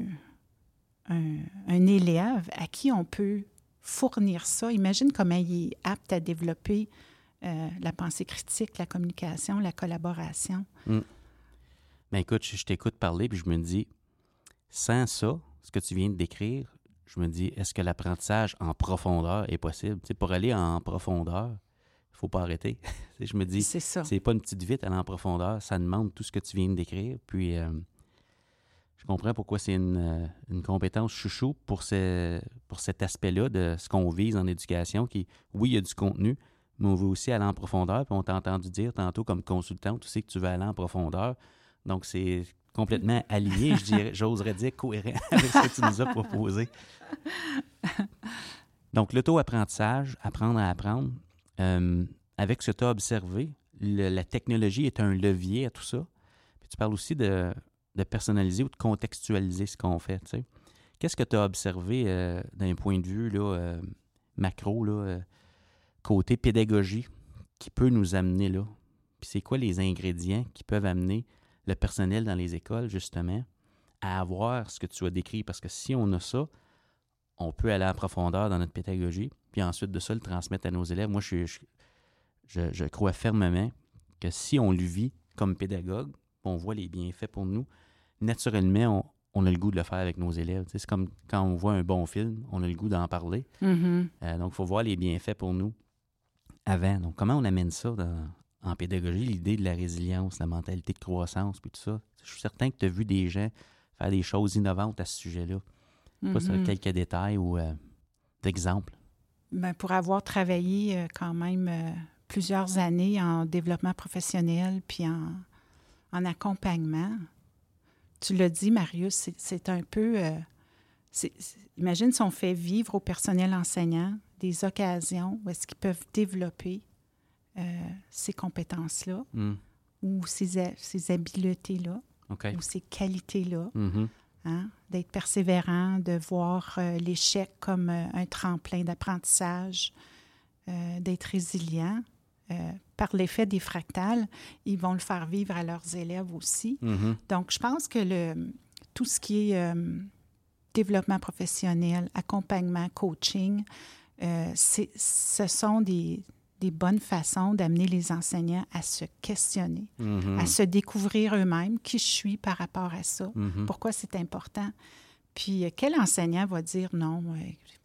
S2: un, élève à qui on peut fournir ça. Imagine comment il est apte à développer euh, la pensée critique, la communication, la collaboration.
S1: Mm. Mais écoute, je, t'écoute parler, puis je me dis, sans ça, ce que tu viens de décrire, je me dis, est-ce que l'apprentissage en profondeur est possible? Tu pour aller en profondeur, il faut pas arrêter. je me dis, c'est ça. C'est pas une petite vite aller en profondeur, ça demande tout ce que tu viens de décrire. Puis, euh, je comprends pourquoi c'est une, euh, une, compétence chouchou pour, ce, pour cet aspect-là de ce qu'on vise en éducation, qui, oui, il y a du contenu, mais on veut aussi aller en profondeur. Puis on t'a entendu dire tantôt comme consultant, tu sais que tu veux aller en profondeur. Donc, c'est complètement aligné, j'oserais dire cohérent avec ce que tu nous as proposé. Donc, l'auto-apprentissage, apprendre à apprendre, euh, avec ce que tu as observé, la technologie est un levier à tout ça. Puis tu parles aussi de, personnaliser ou de contextualiser ce qu'on fait. Qu'est-ce que tu as observé euh, d'un point de vue là, euh, macro, là, côté pédagogie, qui peut nous amener là? Puis c'est quoi les ingrédients qui peuvent amener le personnel dans les écoles, justement, à avoir ce que tu as décrit. Parce que si on a ça, on peut aller en profondeur dans notre pédagogie, puis ensuite de ça, le transmettre à nos élèves. Moi, je, je, je, crois fermement que si on le vit comme pédagogue, on voit les bienfaits pour nous, naturellement, on, a le goût de le faire avec nos élèves. c'est comme quand on voit un bon film, on a le goût d'en parler.
S2: Mm-hmm.
S1: Euh, donc, il faut voir les bienfaits pour nous avant. Donc, comment on amène ça dans, en pédagogie, l'idée de la résilience, la mentalité de croissance, puis tout ça. Je suis certain que tu as vu des gens faire des choses innovantes à ce sujet-là. Pas sur mm-hmm. quelques détails ou euh, d'exemples?
S2: Bien, pour avoir travaillé euh, quand même euh, plusieurs années en développement professionnel puis en, en accompagnement, tu l'as dit, Marius, c'est un peu. imagine si on fait vivre au personnel enseignant des occasions où est-ce qu'ils peuvent développer euh, ces compétences-là
S1: hmm.
S2: ou ces, ces habiletés-là ou ces qualités-là.
S1: Mm-hmm.
S2: Hein, d'être persévérant, de voir euh, l'échec comme euh, un tremplin d'apprentissage, d'être résilient. par l'effet des fractales, ils vont le faire vivre à leurs élèves aussi.
S1: Mm-hmm.
S2: Donc, je pense que le, tout ce qui est développement professionnel, accompagnement, coaching, ce sont des, des bonnes façons d'amener les enseignants à se questionner,
S1: mm-hmm.
S2: à se découvrir eux-mêmes qui je suis par rapport à ça,
S1: mm-hmm.
S2: pourquoi c'est important. Puis euh, quel enseignant va dire non,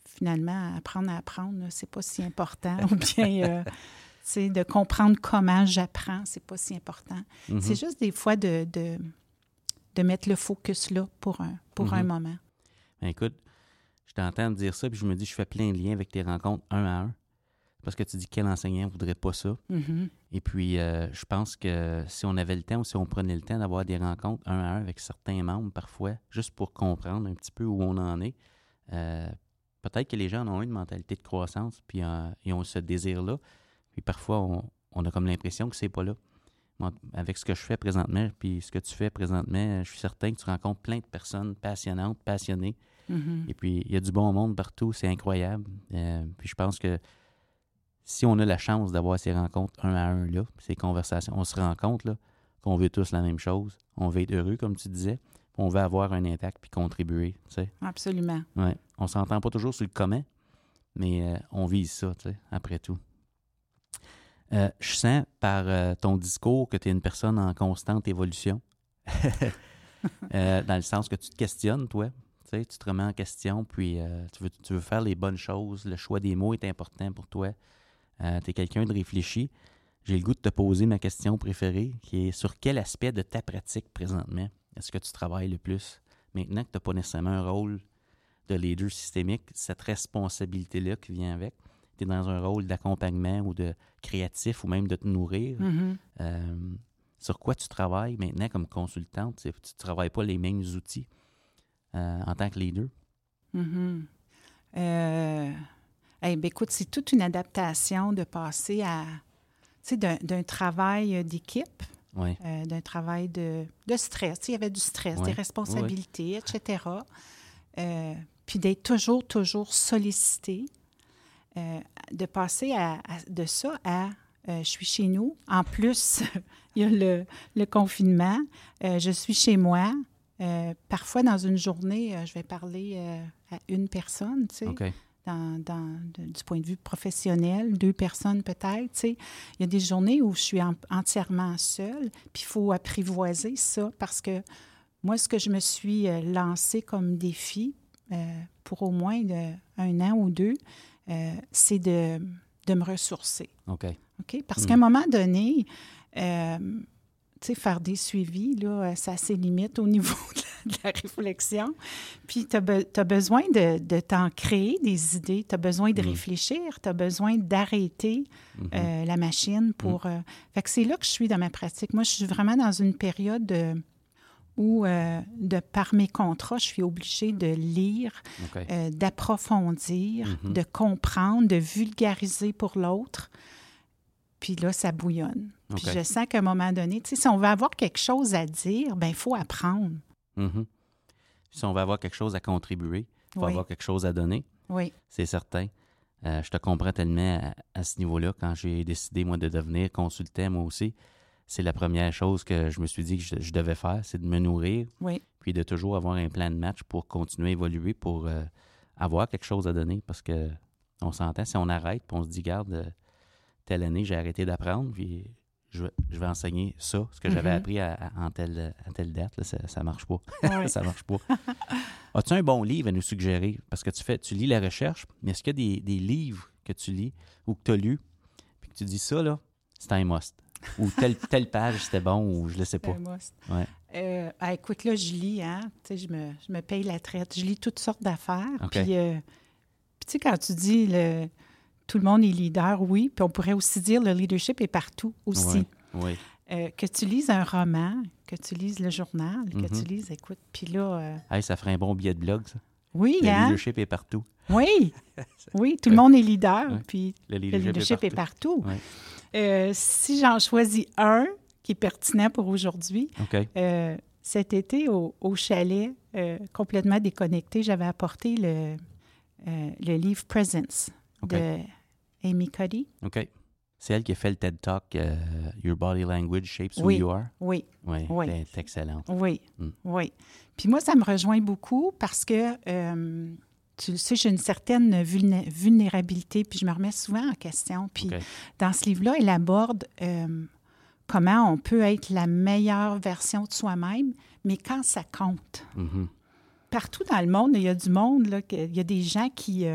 S2: finalement, apprendre à apprendre, c'est pas si important, ou bien euh, de comprendre comment j'apprends, c'est pas si important.
S1: Mm-hmm.
S2: C'est juste des fois de, de, mettre le focus là pour un, pour un moment.
S1: Ben, écoute, je t'entends dire ça, puis je me dis, je fais plein de liens avec tes rencontres un à un parce que tu dis quel enseignant ne voudrait pas ça?
S2: Mm-hmm.
S1: Et puis, euh, je pense que si on avait le temps ou si on prenait le temps d'avoir des rencontres un à un avec certains membres parfois, juste pour comprendre un petit peu où on en est, euh, peut-être que les gens ont une mentalité de croissance, puis euh, ils ont ce désir-là. Puis parfois, on, a comme l'impression que c'est pas là. avec ce que je fais présentement, puis ce que tu fais présentement, je suis certain que tu rencontres plein de personnes passionnantes, passionnées.
S2: Mm-hmm.
S1: Et puis, il y a du bon monde partout, c'est incroyable. puis je pense que si on a la chance d'avoir ces rencontres un à un, là, ces conversations, on se rend compte qu'on veut tous la même chose. On veut être heureux, comme tu disais. On veut avoir un impact puis contribuer. Tu sais.
S2: Absolument.
S1: Ouais. On s'entend pas toujours sur le comment, mais euh, on vise ça, tu sais, après tout. Euh, je sens par euh, ton discours que tu es une personne en constante évolution. dans le sens que tu te questionnes, toi. Tu, sais, tu te remets en question, puis tu veux, tu veux faire les bonnes choses. Le choix des mots est important pour toi. Euh, tu es quelqu'un de réfléchi. J'ai le goût de te poser ma question préférée, qui est sur quel aspect de ta pratique présentement est-ce que tu travailles le plus? Maintenant que tu n'as pas nécessairement un rôle de leader systémique, cette responsabilité-là qui vient avec, tu es dans un rôle d'accompagnement ou de créatif ou même de te nourrir.
S2: Mm-hmm.
S1: Euh, sur quoi tu travailles maintenant comme consultante? Tu ne travailles pas les mêmes outils euh, en tant que leader?
S2: Mm-hmm. euh, eh écoute, c'est toute une adaptation de passer à, tu sais, d'un travail d'équipe,
S1: euh,
S2: d'un travail de, de stress. il y avait du stress, des responsabilités, etc. Euh, puis d'être toujours, toujours sollicité. Euh, de passer à, de ça à je suis chez nous. En plus, il y a le, le confinement. je suis chez moi. Euh, parfois, dans une journée, euh, je vais parler euh, à une personne, tu sais,
S1: OK.
S2: Dans, dans- de- du point de vue professionnel, deux personnes peut-être. Il y a des journées où je suis en- entièrement seule, puis il faut apprivoiser ça parce que moi, ce que je me suis euh, lancé comme défi euh, pour au moins de- un an ou deux, euh, c'est de, de me ressourcer.
S1: OK.
S2: OK? Parce
S1: Mm.
S2: qu'à un moment donné, euh, sais, faire des suivis, là, euh, ça a ses limites au niveau de la, de la réflexion. Puis, tu as, besoin de, de t'en créer des idées, tu as besoin de
S1: Mm.
S2: réfléchir, tu as besoin d'arrêter
S1: Mhm.
S2: euh, la machine pour... euh, fait que c'est là que je suis dans ma pratique. Moi, je suis vraiment dans une période de- où, euh, de par mes contrats, je suis obligée de lire, euh, d'approfondir,
S1: Mhm.
S2: de comprendre, de vulgariser pour l'autre. Puis là, ça bouillonne. Puis je sens qu'à un moment donné, si on veut avoir quelque chose à dire, ben il faut apprendre.
S1: Mhm. Si on veut avoir quelque chose à contribuer, il faut
S2: Oui.
S1: avoir quelque chose à donner,
S2: Oui,
S1: c'est certain. Euh, je te comprends tellement à, à ce niveau-là. Quand j'ai décidé, moi, de devenir consultant, moi aussi, c'est la première chose que je me suis dit que je, je devais faire, c'est de me nourrir,
S2: oui,
S1: puis de toujours avoir un plan de match pour continuer à évoluer, pour euh, avoir quelque chose à donner. Parce que on s'entend, si on arrête, puis on se dit, garde, euh, telle année, j'ai arrêté d'apprendre, puis je, vais- je vais enseigner ça, ce que j'avais
S2: Mhm.
S1: appris à, à- en, telle, à telle date, là, ça, ça marche pas.
S2: oui.
S1: ça marche pas. As-tu un bon livre à nous suggérer? Parce que tu fais, tu lis la recherche, mais est-ce qu'il y a des, des livres que tu lis ou que tu as lus, puis que tu dis ça, là, c'est un must? Ou telle, telle page, c'était bon, ou je le sais pas.
S2: Un must.
S1: Ouais.
S2: Euh, ah, écoute, là, je lis, hein. Tu sais, je me, je me paye la traite. Je lis toutes sortes d'affaires. Puis, euh, puis tu sais, quand tu dis le, tout le monde est leader, oui. Puis on pourrait aussi dire le leadership est partout aussi.
S1: Oui.
S2: Euh, que tu lises un roman, que tu lises le journal, que
S1: Mhm.
S2: tu lises, écoute, puis là, euh,
S1: Hey, ça ferait un bon billet de blog, ça.
S2: oui,
S1: Le
S2: hein?
S1: leadership est partout.
S2: Oui, oui, tout le monde est leader, puis
S1: Le
S2: le
S1: leadership,
S2: est partout. Euh, si j'en choisis un qui est pertinent pour aujourd'hui, cet été, au, au chalet, complètement déconnecté, j'avais apporté le, le livre Presence de Amy Cuddy.
S1: OK. C'est elle qui a fait le TED Talk euh, Your Body Language Shapes Who
S2: Oui.
S1: You Are.
S2: Oui,
S1: Oui,
S2: Oui.
S1: elle est excellente.
S2: oui,
S1: Mm.
S2: oui. Puis moi, ça me rejoint beaucoup parce que, euh, tu le sais, j'ai une certaine vulné- vulnérabilité, puis je me remets souvent en question. Puis dans ce livre-là, elle aborde euh, comment on peut être la meilleure version de soi-même, mais quand ça compte.
S1: Mhm.
S2: Partout dans le monde, il y a du monde, là, il y a des gens qui,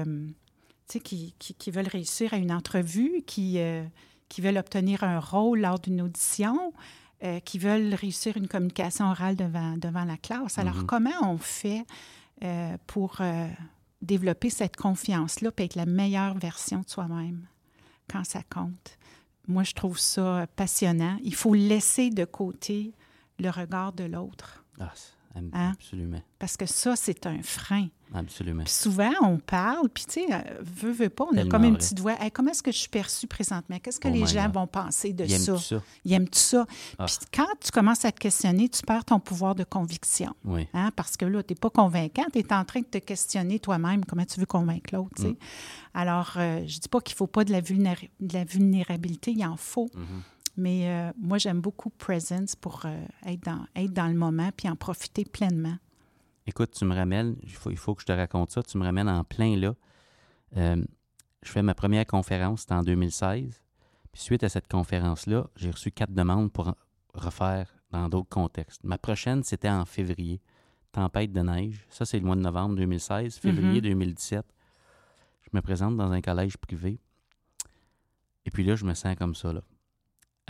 S2: qui, qui- qui veulent réussir à une entrevue, qui, euh, qui veulent obtenir un rôle lors d'une audition, euh, qui veulent réussir une communication orale devant, devant la classe. Alors,
S1: Mhm.
S2: comment on fait euh, pour développer cette confiance-là, puis être la meilleure version de soi-même quand ça compte? Moi, je trouve ça passionnant. Il faut laisser de côté le regard de l'autre,
S1: Ah,
S2: Hein?
S1: Absolument.
S2: parce que ça, c'est un frein.
S1: Absolument.
S2: Puis souvent, on parle, puis tu sais, euh, veut, veut pas, on a comme une
S1: vrai.
S2: petite voix. Hey, comment est-ce que je suis perçue présentement? Qu'est-ce que
S1: Oh
S2: les gens
S1: God.
S2: vont penser de ça?
S1: ça?
S2: Ils aiment ça?
S1: Ah.
S2: Puis quand tu commences à te questionner, tu perds ton pouvoir de conviction.
S1: Oui.
S2: Hein? Parce que là, tu n'es pas convaincant, tu es en train de te questionner toi-même comment tu veux convaincre l'autre.
S1: Mm.
S2: Alors, euh, je dis pas qu'il faut pas de la, vulnéra- de la vulnérabilité, il en faut.
S1: Mhm.
S2: Mais euh, moi, j'aime beaucoup Presence pour euh, être, dans, être dans le moment puis en profiter pleinement.
S1: Écoute, tu me ramènes, il faut, il faut que je te raconte ça, tu me ramènes en plein là. Euh, je fais ma première conférence, c'était en 2016. Puis suite à cette conférence-là, j'ai reçu quatre demandes pour refaire dans d'autres contextes. Ma prochaine, c'était en février. Tempête de neige. Ça, c'est le mois de novembre 2016. Février
S2: Mhm.
S1: 2017, je me présente dans un collège privé. Et puis là, je me sens comme ça, là.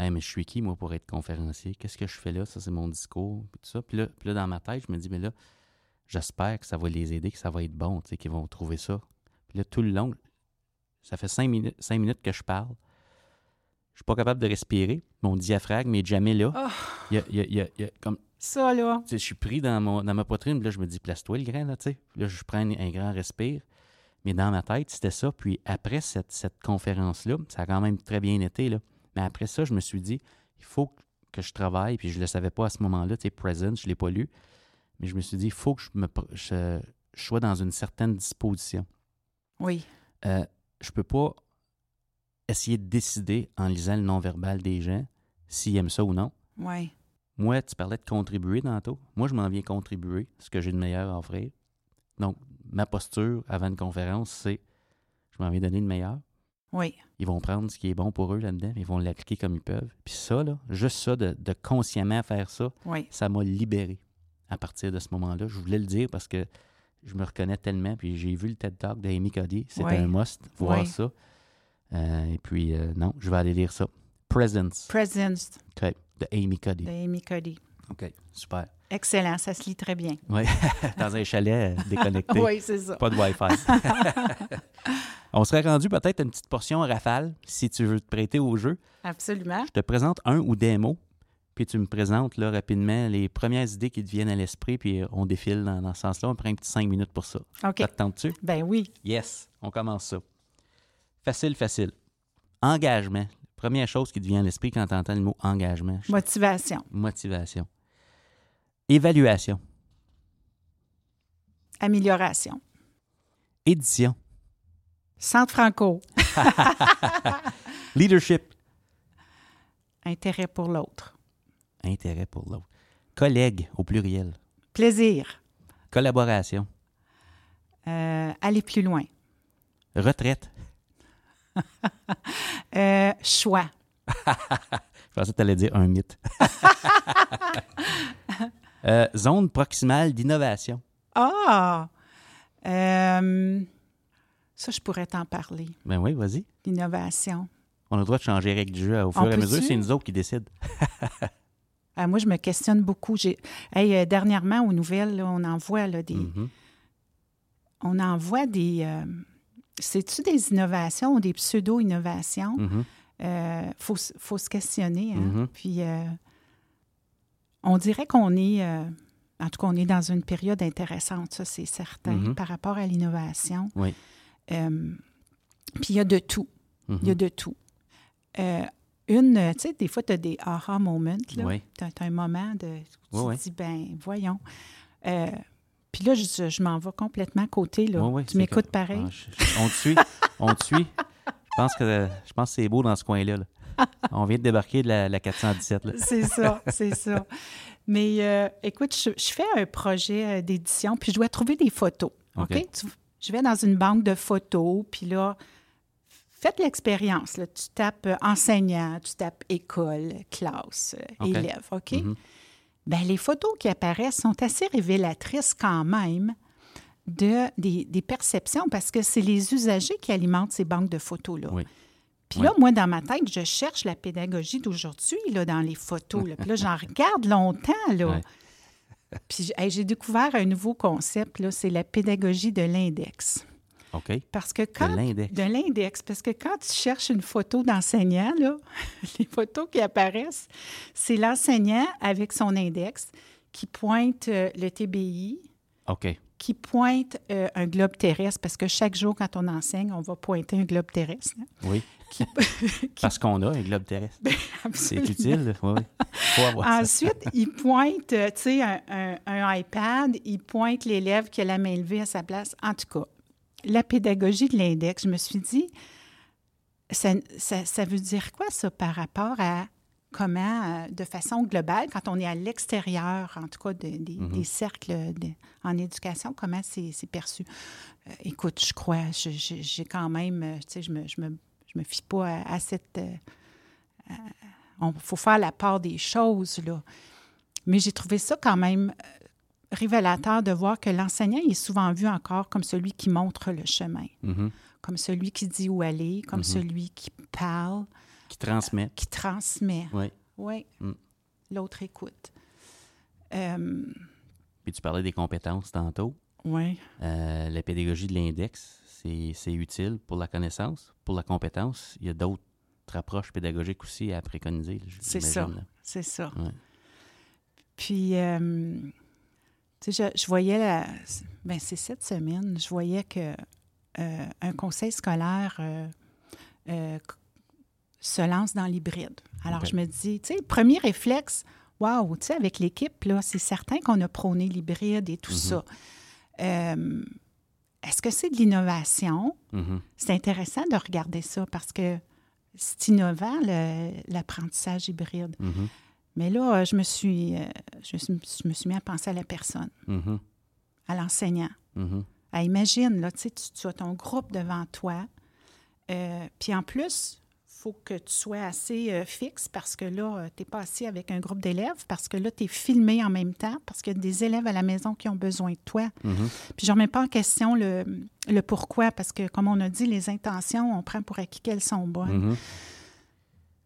S1: Hey, mais je suis qui, moi, pour être conférencier? Qu'est-ce que je fais là? Ça, c'est mon discours, puis tout ça. Puis là, puis là, dans ma tête, je me dis, mais là, j'espère que ça va les aider, que ça va être bon, tu sais, qu'ils vont trouver ça. Puis là, tout le long, ça fait cinq minutes, cinq minutes que je parle. Je suis pas capable de respirer. Mon diaphragme est jamais là.
S2: Oh.
S1: Il y a, il y a- il y a- comme,
S2: Ça, là,
S1: je suis pris dans, mon, dans ma poitrine, puis là, je me dis, place-toi le grain, là, tu sais. Puis là, je prends un, un grand respire. Mais dans ma tête, c'était ça. Puis après cette, cette conférence-là, ça a quand même très bien été, là. Mais après ça, je me suis dit, il faut que je travaille, puis je ne le savais pas à ce moment-là, tu sais, Present, je ne l'ai pas lu. Mais je me suis dit, il faut que je, me, pr- je, je sois dans une certaine disposition.
S2: oui.
S1: Euh, je peux pas essayer de décider en lisant le non-verbal des gens s'ils aiment ça ou non.
S2: Oui.
S1: Moi, tu parlais de contribuer tantôt. Moi, je m'en viens contribuer ce que j'ai de meilleur à offrir. Donc, ma posture avant une conférence, c'est je m'en viens donner le meilleur.
S2: Oui.
S1: Ils vont prendre ce qui est bon pour eux là-dedans, ils vont l'appliquer comme ils peuvent. Puis ça, là, juste ça, de, de consciemment faire ça,
S2: Oui.
S1: ça m'a libéré à partir de ce moment-là. Je voulais le dire parce que je me reconnais tellement. Puis j'ai vu le TED Talk d'Amy Cody. C'était
S2: Oui.
S1: un must, voir
S2: Oui.
S1: ça. Euh, et puis, euh, non, je vais aller lire ça. Presence,
S2: Presence
S1: OK, de Amy Cody.
S2: de Amy Cody.
S1: OK, super.
S2: Excellent, ça se lit très bien.
S1: Oui, dans un chalet euh, déconnecté.
S2: Oui, c'est ça.
S1: Pas de Wi-Fi. On serait rendu peut-être une petite portion rafale si tu veux te prêter au jeu.
S2: Absolument.
S1: Je te présente un ou des mots, puis tu me présentes là, rapidement les premières idées qui te viennent à l'esprit, puis euh, on défile dans, dans ce sens-là. On prend un petit cinq minutes pour ça.
S2: OK.
S1: Ça te tente-tu?
S2: Ben oui.
S1: Yes, on commence ça. Facile, facile. Engagement. Première chose qui te vient à l'esprit quand tu entends le mot engagement.
S2: Motivation.
S1: Motivation. Évaluation.
S2: Amélioration.
S1: Édition.
S2: Centre franco.
S1: Leadership.
S2: Intérêt pour l'autre.
S1: Intérêt pour l'autre. Collègue au pluriel.
S2: Plaisir.
S1: Collaboration.
S2: Euh, aller plus loin.
S1: Retraite.
S2: Euh, choix.
S1: Je pensais que tu allais dire un mythe. Euh, zone proximale d'innovation.
S2: Ah! Euh, ça, je pourrais t'en parler.
S1: Ben oui, vas-y.
S2: L'innovation.
S1: On a le droit de changer les règles du jeu au fur
S2: On
S1: et à mesure. C'est nous autres qui décident.
S2: Ah, moi, je me questionne beaucoup. J'ai, hey, euh, dernièrement, aux nouvelles, là, on envoie là, des,
S1: Mhm.
S2: on envoie des. c'est-tu des innovations ou des pseudo-innovations?
S1: Mhm.
S2: Euh, faut, se questionner. hein.
S1: Mhm.
S2: Puis, on dirait qu'on est, euh, en tout cas, on est dans une période intéressante, ça, c'est certain,
S1: Mhm.
S2: par rapport à l'innovation.
S1: Oui.
S2: Euh, puis, il y a de tout.
S1: Mhm.
S2: Il y a de tout. Euh, une, tu sais, des fois, tu as des aha moments. Là.
S1: Oui.
S2: Tu as, un moment de. Tu
S1: Oui,
S2: te dis, ben, voyons. Puis là, je, je m'en vais complètement côté. Là. Tu m'écoutes
S1: que-
S2: pareil?
S1: Ah, je- je- on te suit. on te suit. Je pense que, je pense que c'est beau dans ce coin-là. là. On vient de débarquer de la, la 417. là.
S2: C'est ça, c'est ça. Mais euh, écoute, je, je fais un projet euh, d'édition, puis je dois trouver des photos. OK? Tu- je vais dans une banque de photos, puis là, faites l'expérience. Tu tapes euh, enseignant, tu tapes école, classe, élève. OK?
S1: Mhm.
S2: Ben, les photos qui apparaissent sont assez révélatrices quand même de, des, des perceptions parce que c'est les usagers qui alimentent ces banques de photos-là.
S1: Oui.
S2: Puis
S1: Oui.
S2: là, moi, dans ma tête, je cherche la pédagogie d'aujourd'hui là, dans les photos. là. Puis là, j'en regarde longtemps. Là. Puis j'ai hey, j'ai découvert un nouveau concept, là, c'est la pédagogie de l'index.
S1: OK.
S2: Parce que quand
S1: De l'index.
S2: de l'index, parce que quand tu cherches une photo d'enseignant, là, les photos qui apparaissent, c'est l'enseignant avec son index qui pointe euh, le TBI,
S1: OK.
S2: qui pointe euh, un globe terrestre, parce que chaque jour, quand on enseigne, on va pointer un globe terrestre. hein.
S1: Oui. Parce qu'on a un globe terrestre. C'est
S2: Absolument.
S1: utile. Oui, oui. faut avoir ça.
S2: Ensuite, il pointe, euh, tu sais, un, un- un iPad, il pointe l'élève qui a la main levée à sa place. En tout cas, la pédagogie de l'index, je me suis dit, ça, ça- ça veut dire quoi ça par rapport à comment, euh, de façon globale, quand on est à l'extérieur, en tout cas, de- des,
S1: Mhm.
S2: des cercles de- en éducation, comment c'est c'est perçu? Euh, écoute, je crois, j'ai quand même, tu sais, je me, je me, je me fie pas à, à cette... euh, il faut faire la part des choses, là. Mais j'ai trouvé ça quand même euh, révélateur de voir que l'enseignant est souvent vu encore comme celui qui montre le chemin,
S1: Mhm.
S2: comme celui qui dit où aller, comme
S1: Mhm.
S2: celui qui parle,
S1: Qui transmet.
S2: qui transmet.
S1: Oui.
S2: Oui.
S1: Mm.
S2: L'autre écoute. Euh,
S1: Puis tu parlais des compétences tantôt.
S2: oui.
S1: Euh, la pédagogie de l'index, c'est utile pour la connaissance. Pour la compétence, il y a d'autres approches pédagogiques aussi à préconiser.
S2: C'est ça. C'est ça.
S1: Ouais.
S2: Puis, euh, tu sais, je, je voyais, la, ben c'est cette semaine, je voyais que euh, un conseil scolaire euh, se lance dans l'hybride. Alors, je me dis, tu sais, premier réflexe, waouh, tu sais, avec l'équipe, là, c'est certain qu'on a prôné l'hybride et tout
S1: Mhm.
S2: ça. Euh, Est-ce que c'est de l'innovation?
S1: Mhm.
S2: C'est intéressant de regarder ça parce que c'est innovant, l'apprentissage hybride.
S1: Mhm.
S2: Mais là, je me suis, je, me suis mis à penser à la personne,
S1: Mhm.
S2: à l'enseignant. Ah, imagine, là, tu, tu, as ton groupe devant toi. euh, Puis en plus, faut que tu sois assez euh, fixe parce que là, tu n'es pas assis avec un groupe d'élèves, parce que là, tu es filmé en même temps, parce qu'il y a des élèves à la maison qui ont besoin de toi.
S1: Mhm.
S2: Puis je ne remets pas en question le, le pourquoi, parce que, comme on a dit, les intentions, on prend pour acquis qu'elles sont bonnes.
S1: Mhm.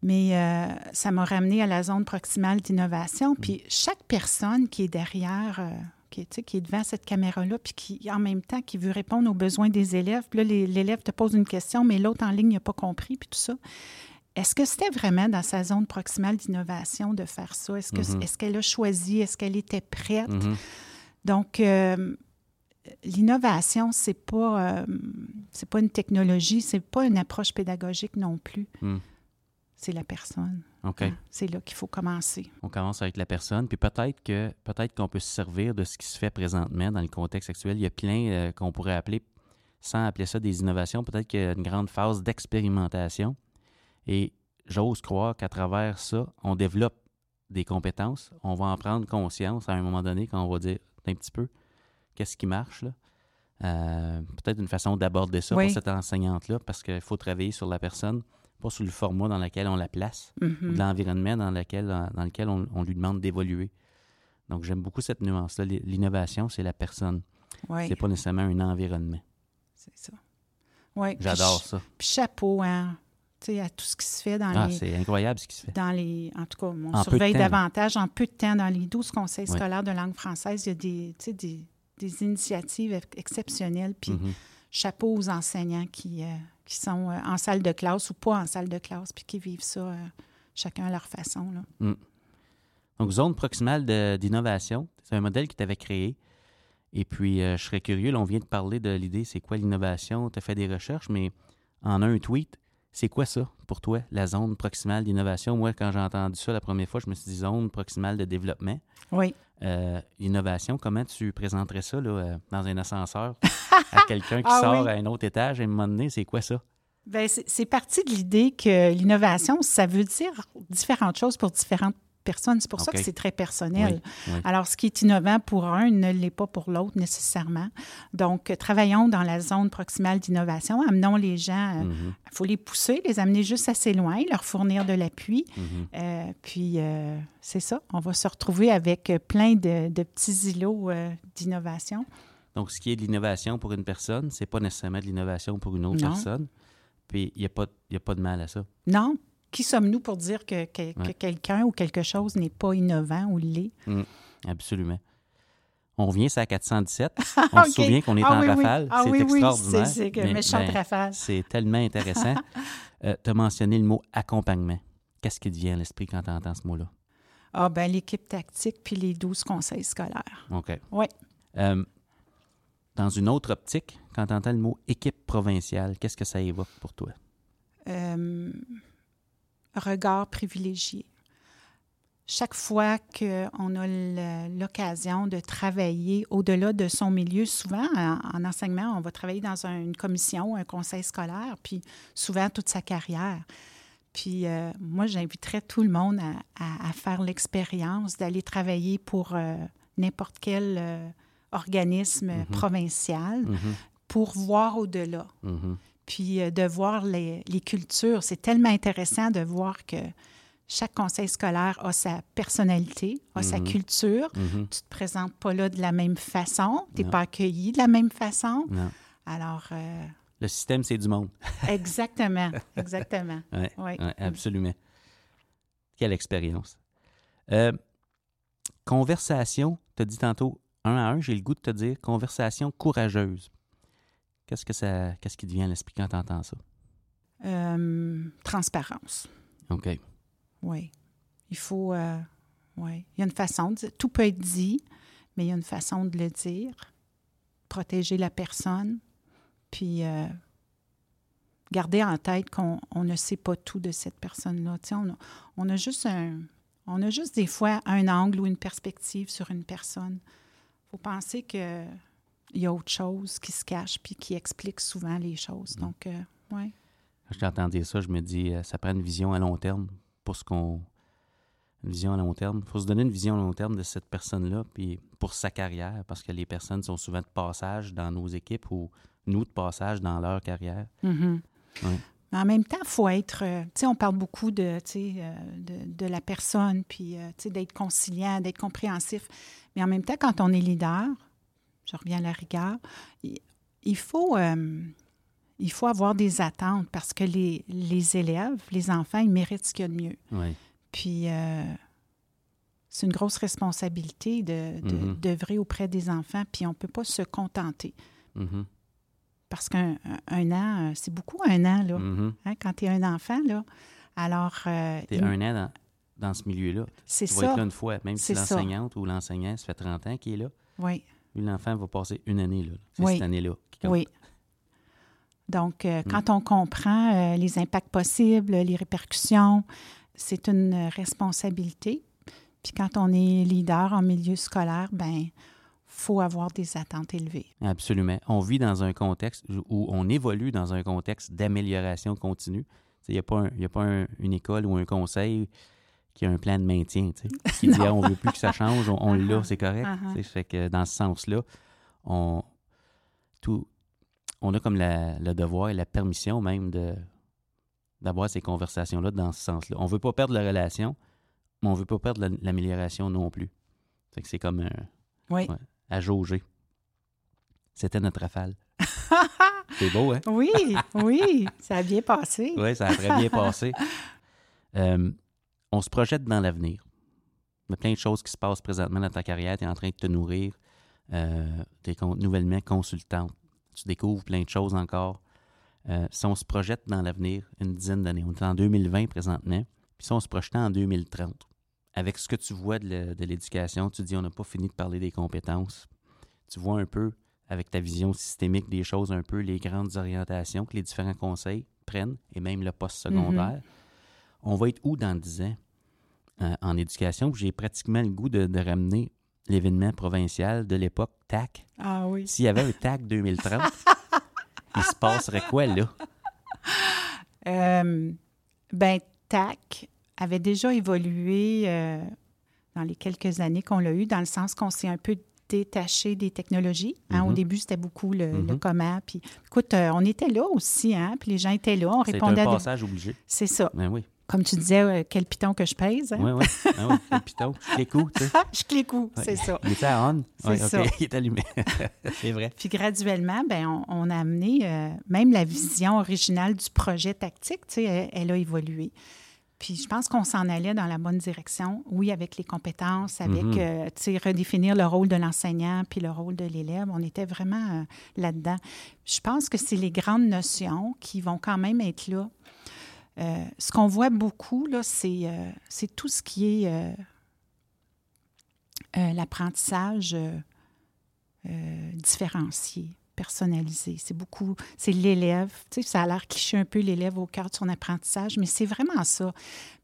S2: Mais euh, ça m'a ramené à la zone proximale d'innovation. Puis chaque personne qui est derrière, euh, qui, qui est devant cette caméra-là, puis qui, en même temps, qui veut répondre aux besoins des élèves, puis là, l'élève te pose une question, mais l'autre en ligne n'a pas compris, puis tout ça. Est-ce que c'était vraiment dans sa zone proximale d'innovation de faire ça? Est-ce que-
S1: Mhm.
S2: est-ce qu'elle a choisi? Est-ce qu'elle était prête?
S1: Mhm.
S2: Donc, euh, l'innovation, c'est pas, euh, c'est pas une technologie, c'est pas une approche pédagogique non plus.
S1: Mm.
S2: C'est la personne. Hein? C'est là qu'il faut commencer.
S1: On commence avec la personne, puis peut-être que peut-être qu'on peut se servir de ce qui se fait présentement dans le contexte actuel. Il y a plein euh, qu'on pourrait appeler, sans appeler ça des innovations, peut-être qu'il y a une grande phase d'expérimentation. Et j'ose croire qu'à travers ça, on développe des compétences. On va en prendre conscience à un moment donné quand on va dire un petit peu qu'est-ce qui marche là. Euh, peut-être une façon d'aborder ça
S2: Oui.
S1: pour cette enseignante-là, parce qu'il faut travailler sur la personne, pas sur le format dans lequel on la place
S2: Mhm.
S1: ou de l'environnement dans lequel, dans lequel on, on lui demande d'évoluer. Donc, j'aime beaucoup cette nuance-là. L'innovation, c'est la personne. C'est pas nécessairement un environnement.
S2: c'est ça.
S1: J'adore ça.
S2: Puis chapeau, hein, à tout ce qui se fait dans
S1: Ah,
S2: les...
S1: c'est incroyable ce qui se fait.
S2: Dans les, en tout cas, on
S1: En
S2: surveille davantage en peu de temps dans les 12 conseils
S1: Oui.
S2: scolaires de langue française. Il y a des, des, des initiatives ex- exceptionnelles. Puis
S1: Mhm.
S2: chapeau aux enseignants qui, euh, qui sont euh, en salle de classe ou pas en salle de classe, puis qui vivent ça euh, chacun à leur façon. Là.
S1: Donc, zone proximale d'innovation, c'est un modèle que tu avais créé. Et puis, euh, je serais curieux, là, on vient de parler de l'idée, c'est quoi l'innovation? Tu as fait des recherches, mais en un tweet, c'est quoi ça pour toi, la zone proximale d'innovation? Moi, quand j'ai entendu ça la première fois, je me suis dit zone proximale de développement.
S2: Oui.
S1: Euh, innovation, comment tu présenterais ça là, euh, dans un ascenseur à quelqu'un qui
S2: Ah
S1: sort
S2: oui.
S1: à un autre étage à un moment donné? C'est quoi ça?
S2: Bien, c'est c'est parti de l'idée que l'innovation, ça veut dire différentes choses pour différentes personnes. C'est pour ça que c'est très personnel.
S1: Oui, oui.
S2: Alors, ce qui est innovant pour un ne l'est pas pour l'autre nécessairement. Donc, euh, travaillons dans la zone proximale d'innovation. Amenons les gens, il
S1: Mhm,
S2: faut les pousser, les amener juste assez loin, leur fournir de l'appui.
S1: mhm.
S2: Euh, puis, euh, c'est ça, on va se retrouver avec euh, plein de, de petits îlots euh, d'innovation.
S1: Donc, ce qui est de l'innovation pour une personne, c'est pas nécessairement de l'innovation pour une autre
S2: Non.
S1: personne. Puis, il n'y a, pas- il y a pas de mal à ça.
S2: Non, qui sommes-nous pour dire que, que- que
S1: Ouais.
S2: quelqu'un ou quelque chose n'est pas innovant ou l'est?
S1: Absolument. On revient sur la 417. On se souvient qu'on est
S2: Ah
S1: en
S2: oui, oui.
S1: rafale.
S2: Ah
S1: c'est
S2: oui,
S1: extraordinaire.
S2: c'est- c'est méchante
S1: ben,
S2: rafale.
S1: C'est tellement intéressant. tu as mentionné le mot accompagnement. Qu'est-ce qui te vient à l'esprit quand tu entends ce mot-là?
S2: Ah, ben l'équipe tactique puis les 12 conseils scolaires.
S1: OK.
S2: Oui.
S1: Euh, dans une autre optique, quand tu entends le mot équipe provinciale, qu'est-ce que ça évoque pour toi?
S2: Euh, regard privilégié. Chaque fois qu'on a l'occasion de travailler au-delà de son milieu, souvent en, en enseignement, on va travailler dans un- une commission, un conseil scolaire, puis souvent toute sa carrière. Puis euh, moi, j'inviterais tout le monde à, à- à faire l'expérience d'aller travailler pour euh, n'importe quel euh, organisme
S1: Mhm.
S2: provincial
S1: Mhm,
S2: pour voir au-delà
S1: mhm.
S2: Puis euh, de voir les, les cultures. C'est tellement intéressant de voir que chaque conseil scolaire a sa personnalité, a sa
S1: Mhm.
S2: culture.
S1: Mhm.
S2: Tu te présentes pas là de la même façon, tu n'es pas accueilli de la même façon.
S1: Non.
S2: Alors, euh,
S1: Le système, c'est du monde.
S2: exactement, exactement.
S1: Ouais,
S2: Oui.
S1: ouais, absolument. Quelle expérience. Euh, conversation, tu as dit tantôt un à un, j'ai le goût de te dire conversation courageuse. Qu'est-ce que ça qu'est-ce qui te vient à l'esprit quand tu entends ça?
S2: Euh, transparence,
S1: OK.
S2: oui. Il faut, euh, oui. Il y a une façon de dire. Tout peut être dit, mais il y a une façon de le dire. Protéger la personne, puis euh, garder en tête qu'on on ne sait pas tout de cette personne-là. On a, on a juste un, on a juste des fois un angle ou une perspective sur une personne. Il faut penser que il y a autre chose qui se cache puis qui explique souvent les choses. Donc, euh, ouais.
S1: Quand je t'entends dire ça, je me dis, euh, ça prend une vision à long terme pour ce qu'on. Une vision à long terme. Il faut se donner une vision à long terme de cette personne-là, puis pour sa carrière, parce que les personnes sont souvent de passage dans nos équipes ou nous de passage dans leur carrière.
S2: Mhm.
S1: Ouais.
S2: Mais en même temps, il faut être. euh, tu sais, on parle beaucoup de, euh, de, de la personne, puis euh, tu sais, d'être conciliant, d'être compréhensif. Mais en même temps, quand on est leader, je reviens à la rigueur, il, faut. euh, il faut avoir des attentes parce que les, les élèves, les enfants, ils méritent ce qu'il y a de mieux.
S1: Oui.
S2: Puis, euh, c'est une grosse responsabilité de, de,
S1: Mhm.
S2: d'œuvrer auprès des enfants, puis on ne peut pas se contenter.
S1: Mhm.
S2: Parce qu'un un, un an, euh, c'est beaucoup un an, là,
S1: Mhm.
S2: hein, quand tu es un enfant, là. Alors, euh,
S1: T'es
S2: il-
S1: un an dans, dans ce milieu-là.
S2: c'est
S1: Tu vas être
S2: ça.
S1: là une fois, même si
S2: C'est ça.
S1: l'enseignante ou l'enseignant, ça fait 30 ans qu'il est là.
S2: Oui,
S1: l'enfant va passer une année là. C'est
S2: Oui.
S1: cette année-là
S2: oui. Donc, euh,
S1: Mm.
S2: quand on comprend euh, les impacts possibles, les répercussions, c'est une responsabilité. Puis quand on est leader en milieu scolaire, ben faut avoir des attentes élevées.
S1: Absolument. On vit dans un contexte où on évolue dans un contexte d'amélioration continue. Il n'y a pas, un- y a pas un- une école ou un conseil qui a un plan de maintien, tu sais, qui dit Ah, on veut plus que ça change, on, on l'a, c'est correct.
S2: Uh-huh.
S1: tu sais. Fait que dans ce sens-là, on, tout, on a comme la- le devoir et la permission même de d'avoir ces conversations-là dans ce sens-là. On veut pas perdre la relation, mais on veut pas perdre la- l'amélioration non plus. Fait que c'est comme un,
S2: Oui.
S1: Ouais. à jauger. C'était notre rafale. C'est beau, hein?
S2: Oui, oui, ça a bien passé.
S1: Oui, ça a très bien passé. Euh, on se projette dans l'avenir. Il y a plein de choses qui se passent présentement dans ta carrière. Tu es en train de te nourrir. Euh, tu es nouvellement consultante. Tu découvres plein de choses encore. Euh, si on se projette dans l'avenir, une dizaine d'années, on est en 2020 présentement, puis si on se projetait en 2030, avec ce que tu vois de l'éducation, tu dis on n'a pas fini de parler des compétences. Tu vois un peu, avec ta vision systémique des choses, un peu les grandes orientations que les différents conseils prennent, et même le poste secondaire. On va être où dans 10 ans euh, en éducation? J'ai pratiquement le goût de, de ramener l'événement provincial de l'époque, TAC.
S2: Ah oui.
S1: S'il y avait un TAC 2030, il se passerait quoi là?
S2: Euh, ben, TAC avait déjà évolué euh, dans les quelques années qu'on l'a eu, dans le sens qu'on s'est un peu détaché des technologies. hein. Au
S1: Mhm.
S2: début, c'était beaucoup le, le
S1: Mhm.
S2: comment. Puis, écoute, euh, on était là aussi, hein, puis les gens étaient là, on
S1: C'est un
S2: répondait à des...
S1: passage obligé.
S2: C'est ça.
S1: Ben oui.
S2: Comme tu disais, euh, quel piton que je pèse. hein?
S1: Oui, oui. Ben oui. Le piton, les coups, tu sais.
S2: Ah, je clique où?
S1: Ouais.
S2: C'est ça.
S1: Il était à on?
S2: C'est
S1: Ouais,
S2: ça.
S1: Il est allumé. c'est vrai.
S2: Puis graduellement, ben, on, on a amené euh, même la vision originale du projet tactique, tu sais, elle, elle a évolué. Puis je pense qu'on s'en allait dans la bonne direction, oui, avec les compétences, avec
S1: Mhm.
S2: euh, tu sais, redéfinir le rôle de l'enseignant puis le rôle de l'élève. On était vraiment euh, là-dedans. Je pense que c'est les grandes notions qui vont quand même être là. Euh, ce qu'on voit beaucoup, là, c'est, euh, c'est tout ce qui est euh, l'apprentissage différencié, personnalisé. C'est beaucoup, c'est l'élève. Tu sais, ça a l'air cliché un peu l'élève au cœur de son apprentissage, mais c'est vraiment ça.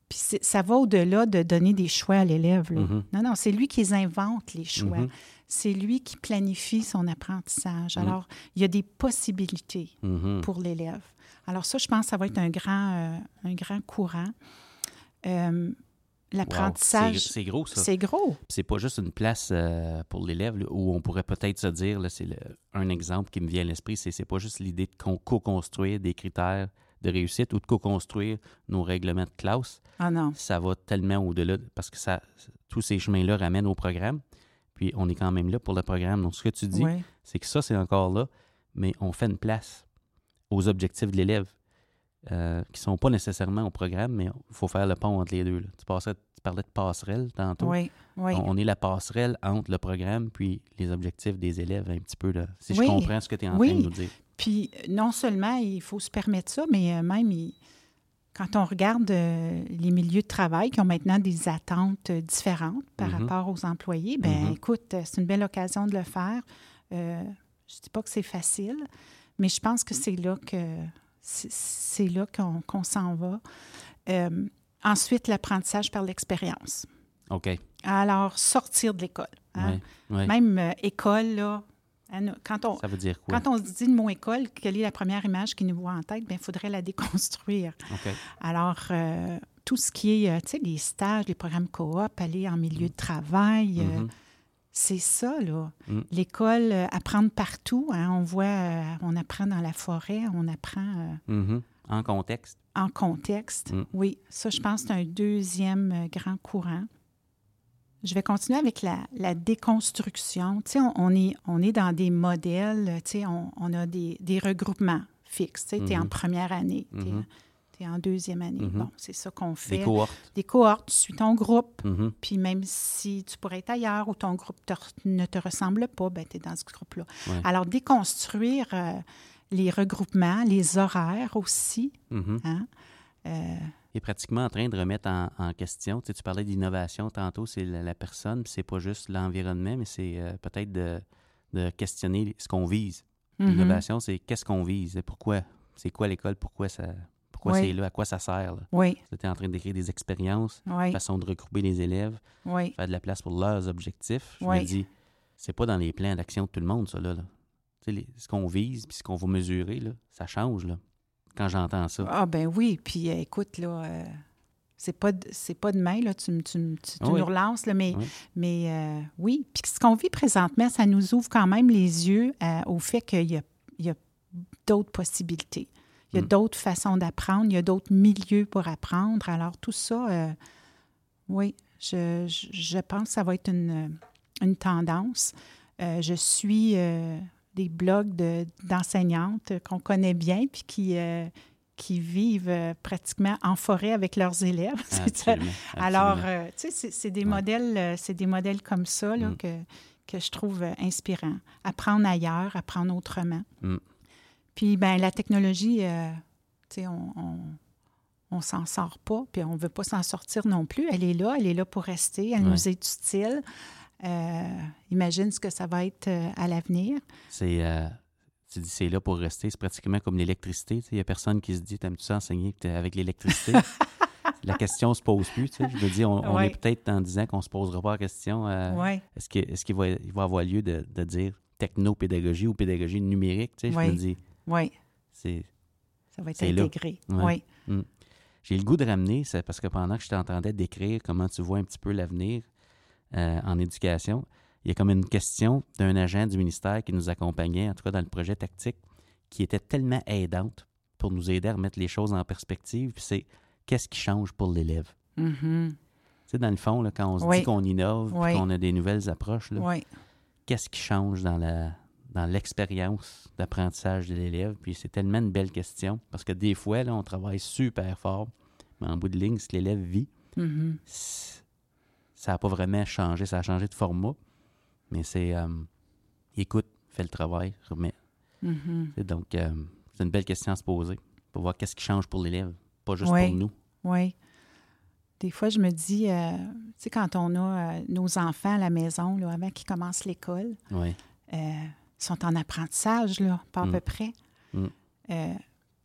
S2: Puis ça va au-delà de donner des choix à l'élève. là.
S1: Mhm.
S2: Non, non, c'est lui qui les invente, les choix.
S1: Mhm.
S2: C'est lui qui planifie son apprentissage.
S1: Mhm.
S2: Alors, il y a des possibilités pour l'élève. Alors ça, je pense que ça va être un grand, euh, un grand courant. Euh. L'apprentissage,
S1: C'est c'est gros, ça.
S2: c'est gros.
S1: c'est pas juste une place euh, pour l'élève où on pourrait peut-être se dire, c'est un exemple qui me vient à l'esprit, c'est c'est pas juste l'idée de con- co-construire des critères de réussite ou de co-construire nos règlements de classe.
S2: Ah non.
S1: Ça va tellement au-delà de- parce que ça, tous ces chemins-là ramènent au programme. Puis on est quand même là pour le programme. Donc ce que tu dis,
S2: Oui.
S1: c'est que ça, c'est encore là, mais on fait une place aux objectifs de l'élève euh, qui sont pas nécessairement au programme, mais il faut faire le pont entre les deux. là. Tu, parlais de passerelle tantôt.
S2: Oui, oui.
S1: On, on est la passerelle entre le programme puis les objectifs des élèves un petit peu, là, si
S2: Oui.
S1: je comprends ce que tu es en train de nous dire.
S2: Puis non seulement il faut se permettre ça, mais euh, même il- quand on regarde euh, les milieux de travail qui ont maintenant des attentes euh, différentes par
S1: Mhm.
S2: rapport aux employés, ben
S1: Mhm.
S2: écoute, euh, c'est une belle occasion de le faire. Euh, je ne dis pas que c'est facile, mais je pense que c'est là que c'est- là qu'on s'en va. Euh, ensuite, l'apprentissage par l'expérience.
S1: OK.
S2: Alors, sortir de l'école. hein.
S1: Ouais, ouais.
S2: Même euh, école, là, hein, quand on,
S1: Ça veut dire quoi?
S2: quand on se dit le mot école, quelle est la première image qui nous voit en tête? Bien, il faudrait la déconstruire.
S1: OK.
S2: Alors, euh, tout ce qui est, tu sais, les stages, les programmes coop, aller en milieu de travail,
S1: Mhm.
S2: C'est ça, là.
S1: Mm.
S2: L'école, euh, apprendre partout. hein, on voit, euh, on apprend dans la forêt, on apprend euh,
S1: Mhm. En contexte.
S2: en contexte.
S1: Mm.
S2: Oui, ça, je pense c'est un deuxième euh, grand courant. Je vais continuer avec la, la déconstruction. Tu sais, on, on est, on est dans des modèles, tu sais, on, on a des, des regroupements fixes. Tu sais, es en
S1: Mhm.
S2: première année, En deuxième année.
S1: Mhm.
S2: Bon, c'est ça qu'on fait.
S1: Des cohortes.
S2: Des cohortes, tu suis ton groupe.
S1: Mhm.
S2: Puis même si tu pourrais être ailleurs ou ton groupe te- ne te ressemble pas, ben, tu es dans ce groupe-là.
S1: Ouais.
S2: Alors, déconstruire euh, les regroupements, les horaires aussi. Hein? Euh,
S1: est pratiquement en train de remettre en, en question. Tu, sais, tu parlais d'innovation tantôt, c'est la, la personne, puis c'est pas juste l'environnement, mais c'est euh, peut-être de, de questionner ce qu'on vise.
S2: mhm.
S1: L'innovation, c'est qu'est-ce qu'on vise, et pourquoi, c'est quoi l'école, pourquoi ça, pourquoi
S2: Oui.
S1: c'est là, à quoi ça sert.
S2: Oui,
S1: Tu es en train d'écrire des expériences,
S2: oui,
S1: façon de regrouper les élèves,
S2: oui.
S1: faire de la place pour leurs objectifs. Je
S2: Oui.
S1: me dis, c'est pas dans les plans d'action de tout le monde, ça, là. là. Tu sais, les- ce qu'on vise, puis ce qu'on va mesurer, là, ça change, là, quand j'entends ça.
S2: Ah ben oui, puis euh, écoute, là, euh, c'est pas, de- c'est pas demain, là, tu, me- tu, tu- tu
S1: Oui.
S2: nous relances, là, mais,
S1: Oui.
S2: mais euh, oui. Puis ce qu'on vit présentement, ça nous ouvre quand même les yeux euh, au fait qu'il y a, il y a d'autres possibilités. Il y a
S1: Mm.
S2: d'autres façons d'apprendre, il y a d'autres milieux pour apprendre. Alors tout ça, euh, oui, je, je, je pense que ça va être une, une tendance. Euh, je suis euh, des blogs de- d'enseignantes qu'on connaît bien, puis qui, qui vivent pratiquement en forêt avec leurs élèves.
S1: Absolument,
S2: Alors, tu sais, c'est- des
S1: Ouais.
S2: modèles, des modèles comme ça là,
S1: Mm.
S2: que, que je trouve inspirants. Apprendre ailleurs, apprendre autrement.
S1: Mm.
S2: Puis, ben la technologie, euh, tu sais, on, on, on s'en sort pas, puis on veut pas s'en sortir non plus. Elle est là, elle est là pour rester, elle
S1: Ouais.
S2: nous est utile. Euh, imagine ce que ça va être euh, à l'avenir.
S1: C'est, euh, tu dis, c'est là pour rester. C'est pratiquement comme l'électricité. Il n'y a personne qui se dit, t'aimes-tu ça enseigner avec l'électricité? la question se pose plus. tu sais. Je veux dire, on, on
S2: Ouais.
S1: est peut-être en disant qu'on se posera pas la question. euh,
S2: Oui,
S1: Est-ce, qu'il va, il va avoir lieu de, de dire technopédagogie ou pédagogie numérique? Tu sais, Je
S2: Ouais.
S1: me dis,
S2: oui,
S1: c'est,
S2: ça va être intégré.
S1: Ouais.
S2: Oui.
S1: J'ai le goût de ramener, c'est parce que pendant que je t'entendais décrire comment tu vois un petit peu l'avenir euh, en éducation, il y a comme une question d'un agent du ministère qui nous accompagnait, en tout cas dans le projet tactique, qui était tellement aidante pour nous aider à remettre les choses en perspective. C'est qu'est-ce qui change pour l'élève?
S2: Mhm.
S1: Tu sais, dans le fond, là, quand on se
S2: Oui.
S1: dit qu'on innove,
S2: Oui.
S1: qu'on a des nouvelles approches,
S2: Oui.
S1: qu'est-ce qui change dans la dans l'expérience d'apprentissage de l'élève. Puis c'est tellement une belle question parce que des fois, là, on travaille super fort, mais en bout de ligne, ce que l'élève vit,
S2: Mhm.
S1: c- ça n'a pas vraiment changé. Ça a changé de format, mais c'est euh, écoute, fais le travail, remets.
S2: Mhm.
S1: C'est Donc, euh, c'est une belle question à se poser pour voir qu'est-ce qui change pour l'élève, pas juste
S2: Oui.
S1: pour nous.
S2: Oui. Des fois, je me dis, euh, tu sais, quand on a nos enfants à la maison, là, avant qu'ils commencent l'école,
S1: Oui.
S2: Sont en apprentissage, là, pas à
S1: Mm.
S2: peu près.
S1: Mm.
S2: Euh,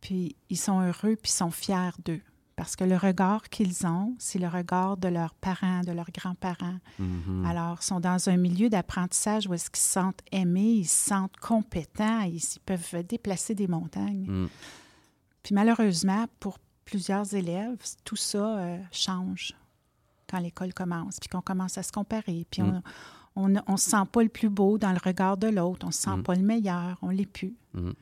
S2: puis ils sont heureux, puis ils sont fiers d'eux. Parce que le regard qu'ils ont, c'est le regard de leurs parents, de leurs grands-parents.
S1: Mhm.
S2: Alors, ils sont dans un milieu d'apprentissage où est-ce qu'ils se sentent aimés, ils se sentent compétents, ils, ils peuvent déplacer des montagnes.
S1: Mm.
S2: Puis malheureusement, pour plusieurs élèves, tout ça euh, change quand l'école commence, puis qu'on commence à se comparer, puis
S1: Mm.
S2: On ne se sent pas le plus beau dans le regard de l'autre, on ne se sent
S1: Mm.
S2: pas le meilleur, on l'est plus.
S1: Mhm.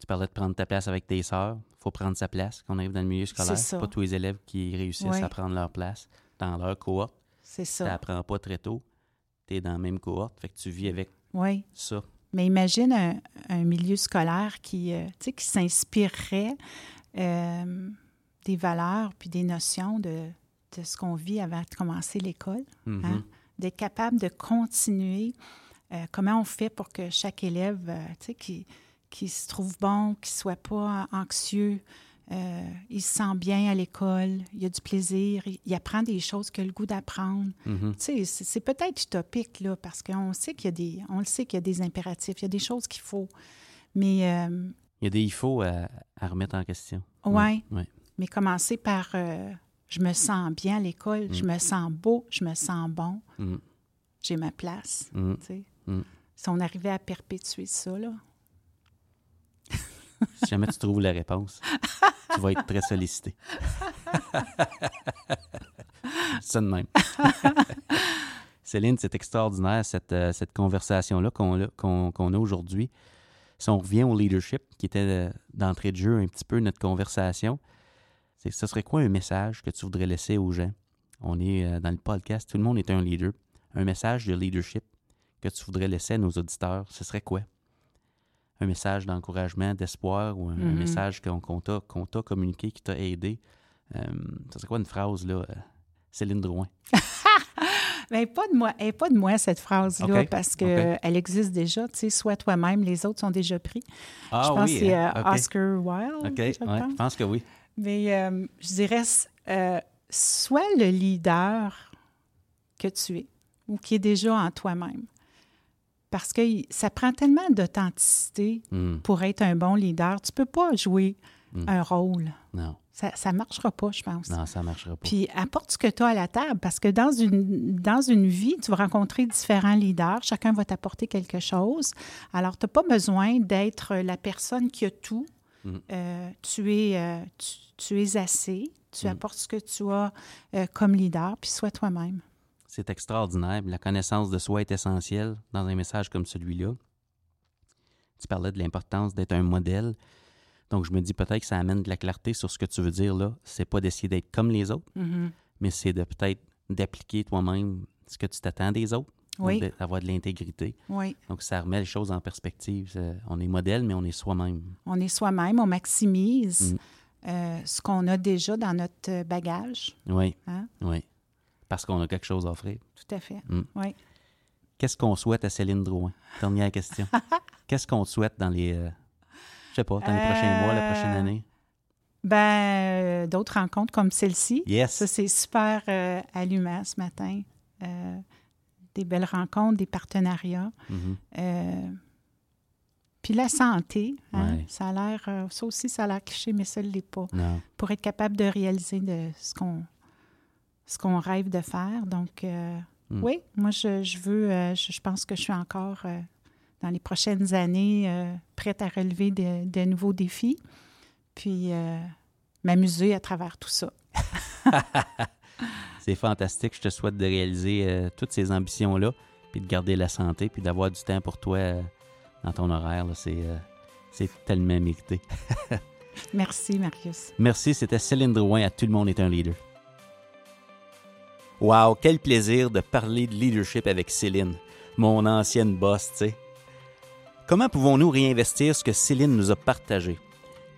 S1: Tu parlais de prendre ta place avec tes sœurs. Il faut prendre sa place quand on arrive dans le milieu scolaire.
S2: C'est
S1: pas tous les élèves qui réussissent à prendre leur place dans leur cohorte.
S2: C'est
S1: Tu
S2: ça.
S1: n'apprends pas très tôt. Tu es dans la même cohorte. Fait que tu vis avec
S2: Oui.
S1: ça.
S2: Mais imagine un, un milieu scolaire qui, euh, tu qui s'inspirerait euh, des valeurs puis des notions de, de ce qu'on vit avant de commencer l'école. Hein? D'être capable de continuer. euh, comment on fait pour que chaque élève, euh, tu sais, qui, qui se trouve bon, qui soit pas anxieux, euh, il se sent bien à l'école, il a du plaisir, il, il apprend des choses qu'il a le goût d'apprendre.
S1: Mhm.
S2: Tu sais, c'est peut-être utopique, là, parce qu'on sait qu'il y a des, on le sait qu'il y a des impératifs, il y a des choses qu'il faut. Mais, euh,
S1: Il y a des il faut à, à remettre en question.
S2: ouais,
S1: Ouais.
S2: mais commencer par je me sens bien à l'école, je
S1: Mm.
S2: me sens beau, je me sens bon,
S1: Mhm.
S2: j'ai ma place. Sais.
S1: Mm.
S2: Si on arrivait à perpétuer ça, là,
S1: Si jamais tu trouves la réponse, tu vas être très sollicité. C'est de même. Céline, c'est extraordinaire, cette, euh, cette conversation-là qu'on a, qu'on- qu'on a aujourd'hui. Si on revient au leadership, qui était euh, d'entrée de jeu un petit peu notre conversation, c'est, ce serait quoi un message que tu voudrais laisser aux gens? On est euh, dans le podcast, tout le monde est un leader. Un message de leadership que tu voudrais laisser à nos auditeurs, ce serait quoi? Un message d'encouragement, d'espoir ou un, un
S2: Mhm.
S1: message qu'on, t'a, communiqué, qui t'a aidé? Euh, ça serait quoi une phrase, là? euh, Céline Drouin?
S2: Ben, pas de moi, elle est pas de moi, cette phrase-là, parce qu'elle
S1: OK.
S2: existe déjà. Tu sais, sois toi-même, les autres sont déjà pris.
S1: Ah
S2: je pense que c'est
S1: hein?
S2: euh. Oscar Wilde.
S1: OK,
S2: je
S1: ouais,
S2: pense.
S1: je pense que oui.
S2: Mais euh, je dirais, euh, sois le leader que tu es ou qui est déjà en toi-même. Parce que ça prend tellement d'authenticité
S1: Hmm,
S2: pour être un bon leader. Tu peux pas jouer
S1: Mm.
S2: un rôle.
S1: Non,
S2: Ça ne marchera pas, je pense.
S1: non, ça ne marchera pas.
S2: Puis apporte ce que tu as à la table parce que dans une, dans une vie, tu vas rencontrer différents leaders. Chacun va t'apporter quelque chose. Alors, tu n'as pas besoin d'être la personne qui a tout.
S1: Mm.
S2: Euh, tu, es, euh, tu, tu es assez. Tu
S1: Mm.
S2: apportes ce que tu as euh, comme leader, puis sois toi-même.
S1: C'est extraordinaire. La connaissance de soi est essentielle dans un message comme celui-là. Tu parlais de l'importance d'être un modèle. Donc, je me dis peut-être que ça amène de la clarté sur ce que tu veux dire là. C'est pas d'essayer d'être comme les autres,
S2: Mhm.
S1: mais c'est de peut-être d'appliquer toi-même ce que tu t'attends des autres.
S2: Oui,
S1: de- D'avoir de l'intégrité.
S2: oui.
S1: Donc, ça remet les choses en perspective. Ça- On est modèle, mais on est soi-même.
S2: On est soi-même, on maximise
S1: Mm.
S2: euh, ce qu'on a déjà dans notre bagage.
S1: Oui,
S2: Hein?
S1: oui. Parce qu'on a quelque chose à offrir.
S2: Tout à fait.
S1: Mm.
S2: Oui.
S1: Qu'est-ce qu'on souhaite à Céline Drouin? Dernière question. Qu'est-ce qu'on te souhaite dans les. euh, je sais pas, dans les prochains mois, la prochaine
S2: Euh,
S1: année?
S2: Ben, euh, d'autres rencontres comme celle-ci.
S1: Yes.
S2: Ça, c'est super euh, allumant ce matin. Des belles rencontres, des partenariats.
S1: Mhm.
S2: Euh, puis la santé, hein,
S1: Ouais.
S2: ça a l'air, euh, ça aussi, ça a l'air cliché, mais ça ne l'est pas.
S1: Non.
S2: Pour être capable de réaliser de ce qu'on ce qu'on rêve de faire. Donc, euh,
S1: Mm.
S2: oui, moi, je, je veux, euh, je, je pense que je suis encore, euh, dans les prochaines années, prête à relever de, de nouveaux défis, puis m'amuser à travers tout ça.
S1: C'est fantastique. Je te souhaite de réaliser euh, toutes ces ambitions-là, puis de garder la santé, puis d'avoir du temps pour toi euh, dans ton horaire. C'est euh, c'est tellement mérité.
S2: Merci, Marius.
S1: Merci, c'était Céline Drouin à Tout le monde est un leader. Wow, quel plaisir de parler de leadership avec Céline, mon ancienne boss, tu sais. Comment pouvons-nous réinvestir ce que Céline nous a partagé?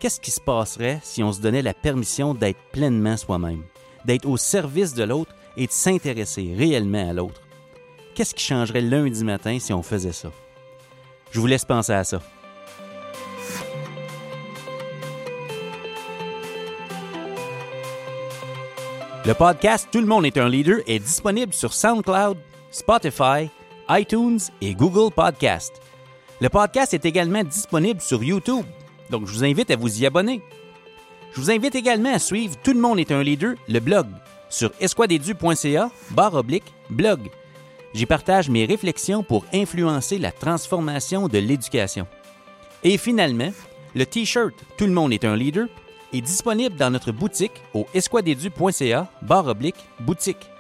S1: Qu'est-ce qui se passerait si on se donnait la permission d'être pleinement soi-même, d'être au service de l'autre et de s'intéresser réellement à l'autre? Qu'est-ce qui changerait lundi matin si on faisait ça? Je vous laisse penser à ça. Le podcast Tout le monde est un leader est disponible sur SoundCloud, Spotify, iTunes et Google Podcast. Le podcast est également disponible sur YouTube, donc je vous invite à vous y abonner. Je vous invite également à suivre Tout le monde est un leader, le blog, sur esquadedu.ca, barre oblique, blog. J'y partage mes réflexions pour influencer la transformation de l'éducation. Et finalement, le T-shirt Tout le monde est un leader est disponible dans notre boutique au esquadedu.ca barre oblique boutique.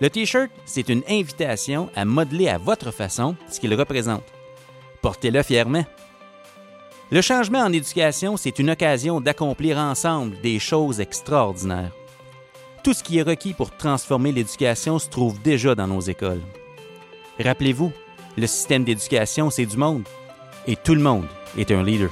S1: Le T-shirt, c'est une invitation à modeler à votre façon ce qu'il représente. Portez-le fièrement. Le changement en éducation, c'est une occasion d'accomplir ensemble des choses extraordinaires. Tout ce qui est requis pour transformer l'éducation se trouve déjà dans nos écoles. Rappelez-vous, le système d'éducation, c'est du monde. Et tout le monde est un leader.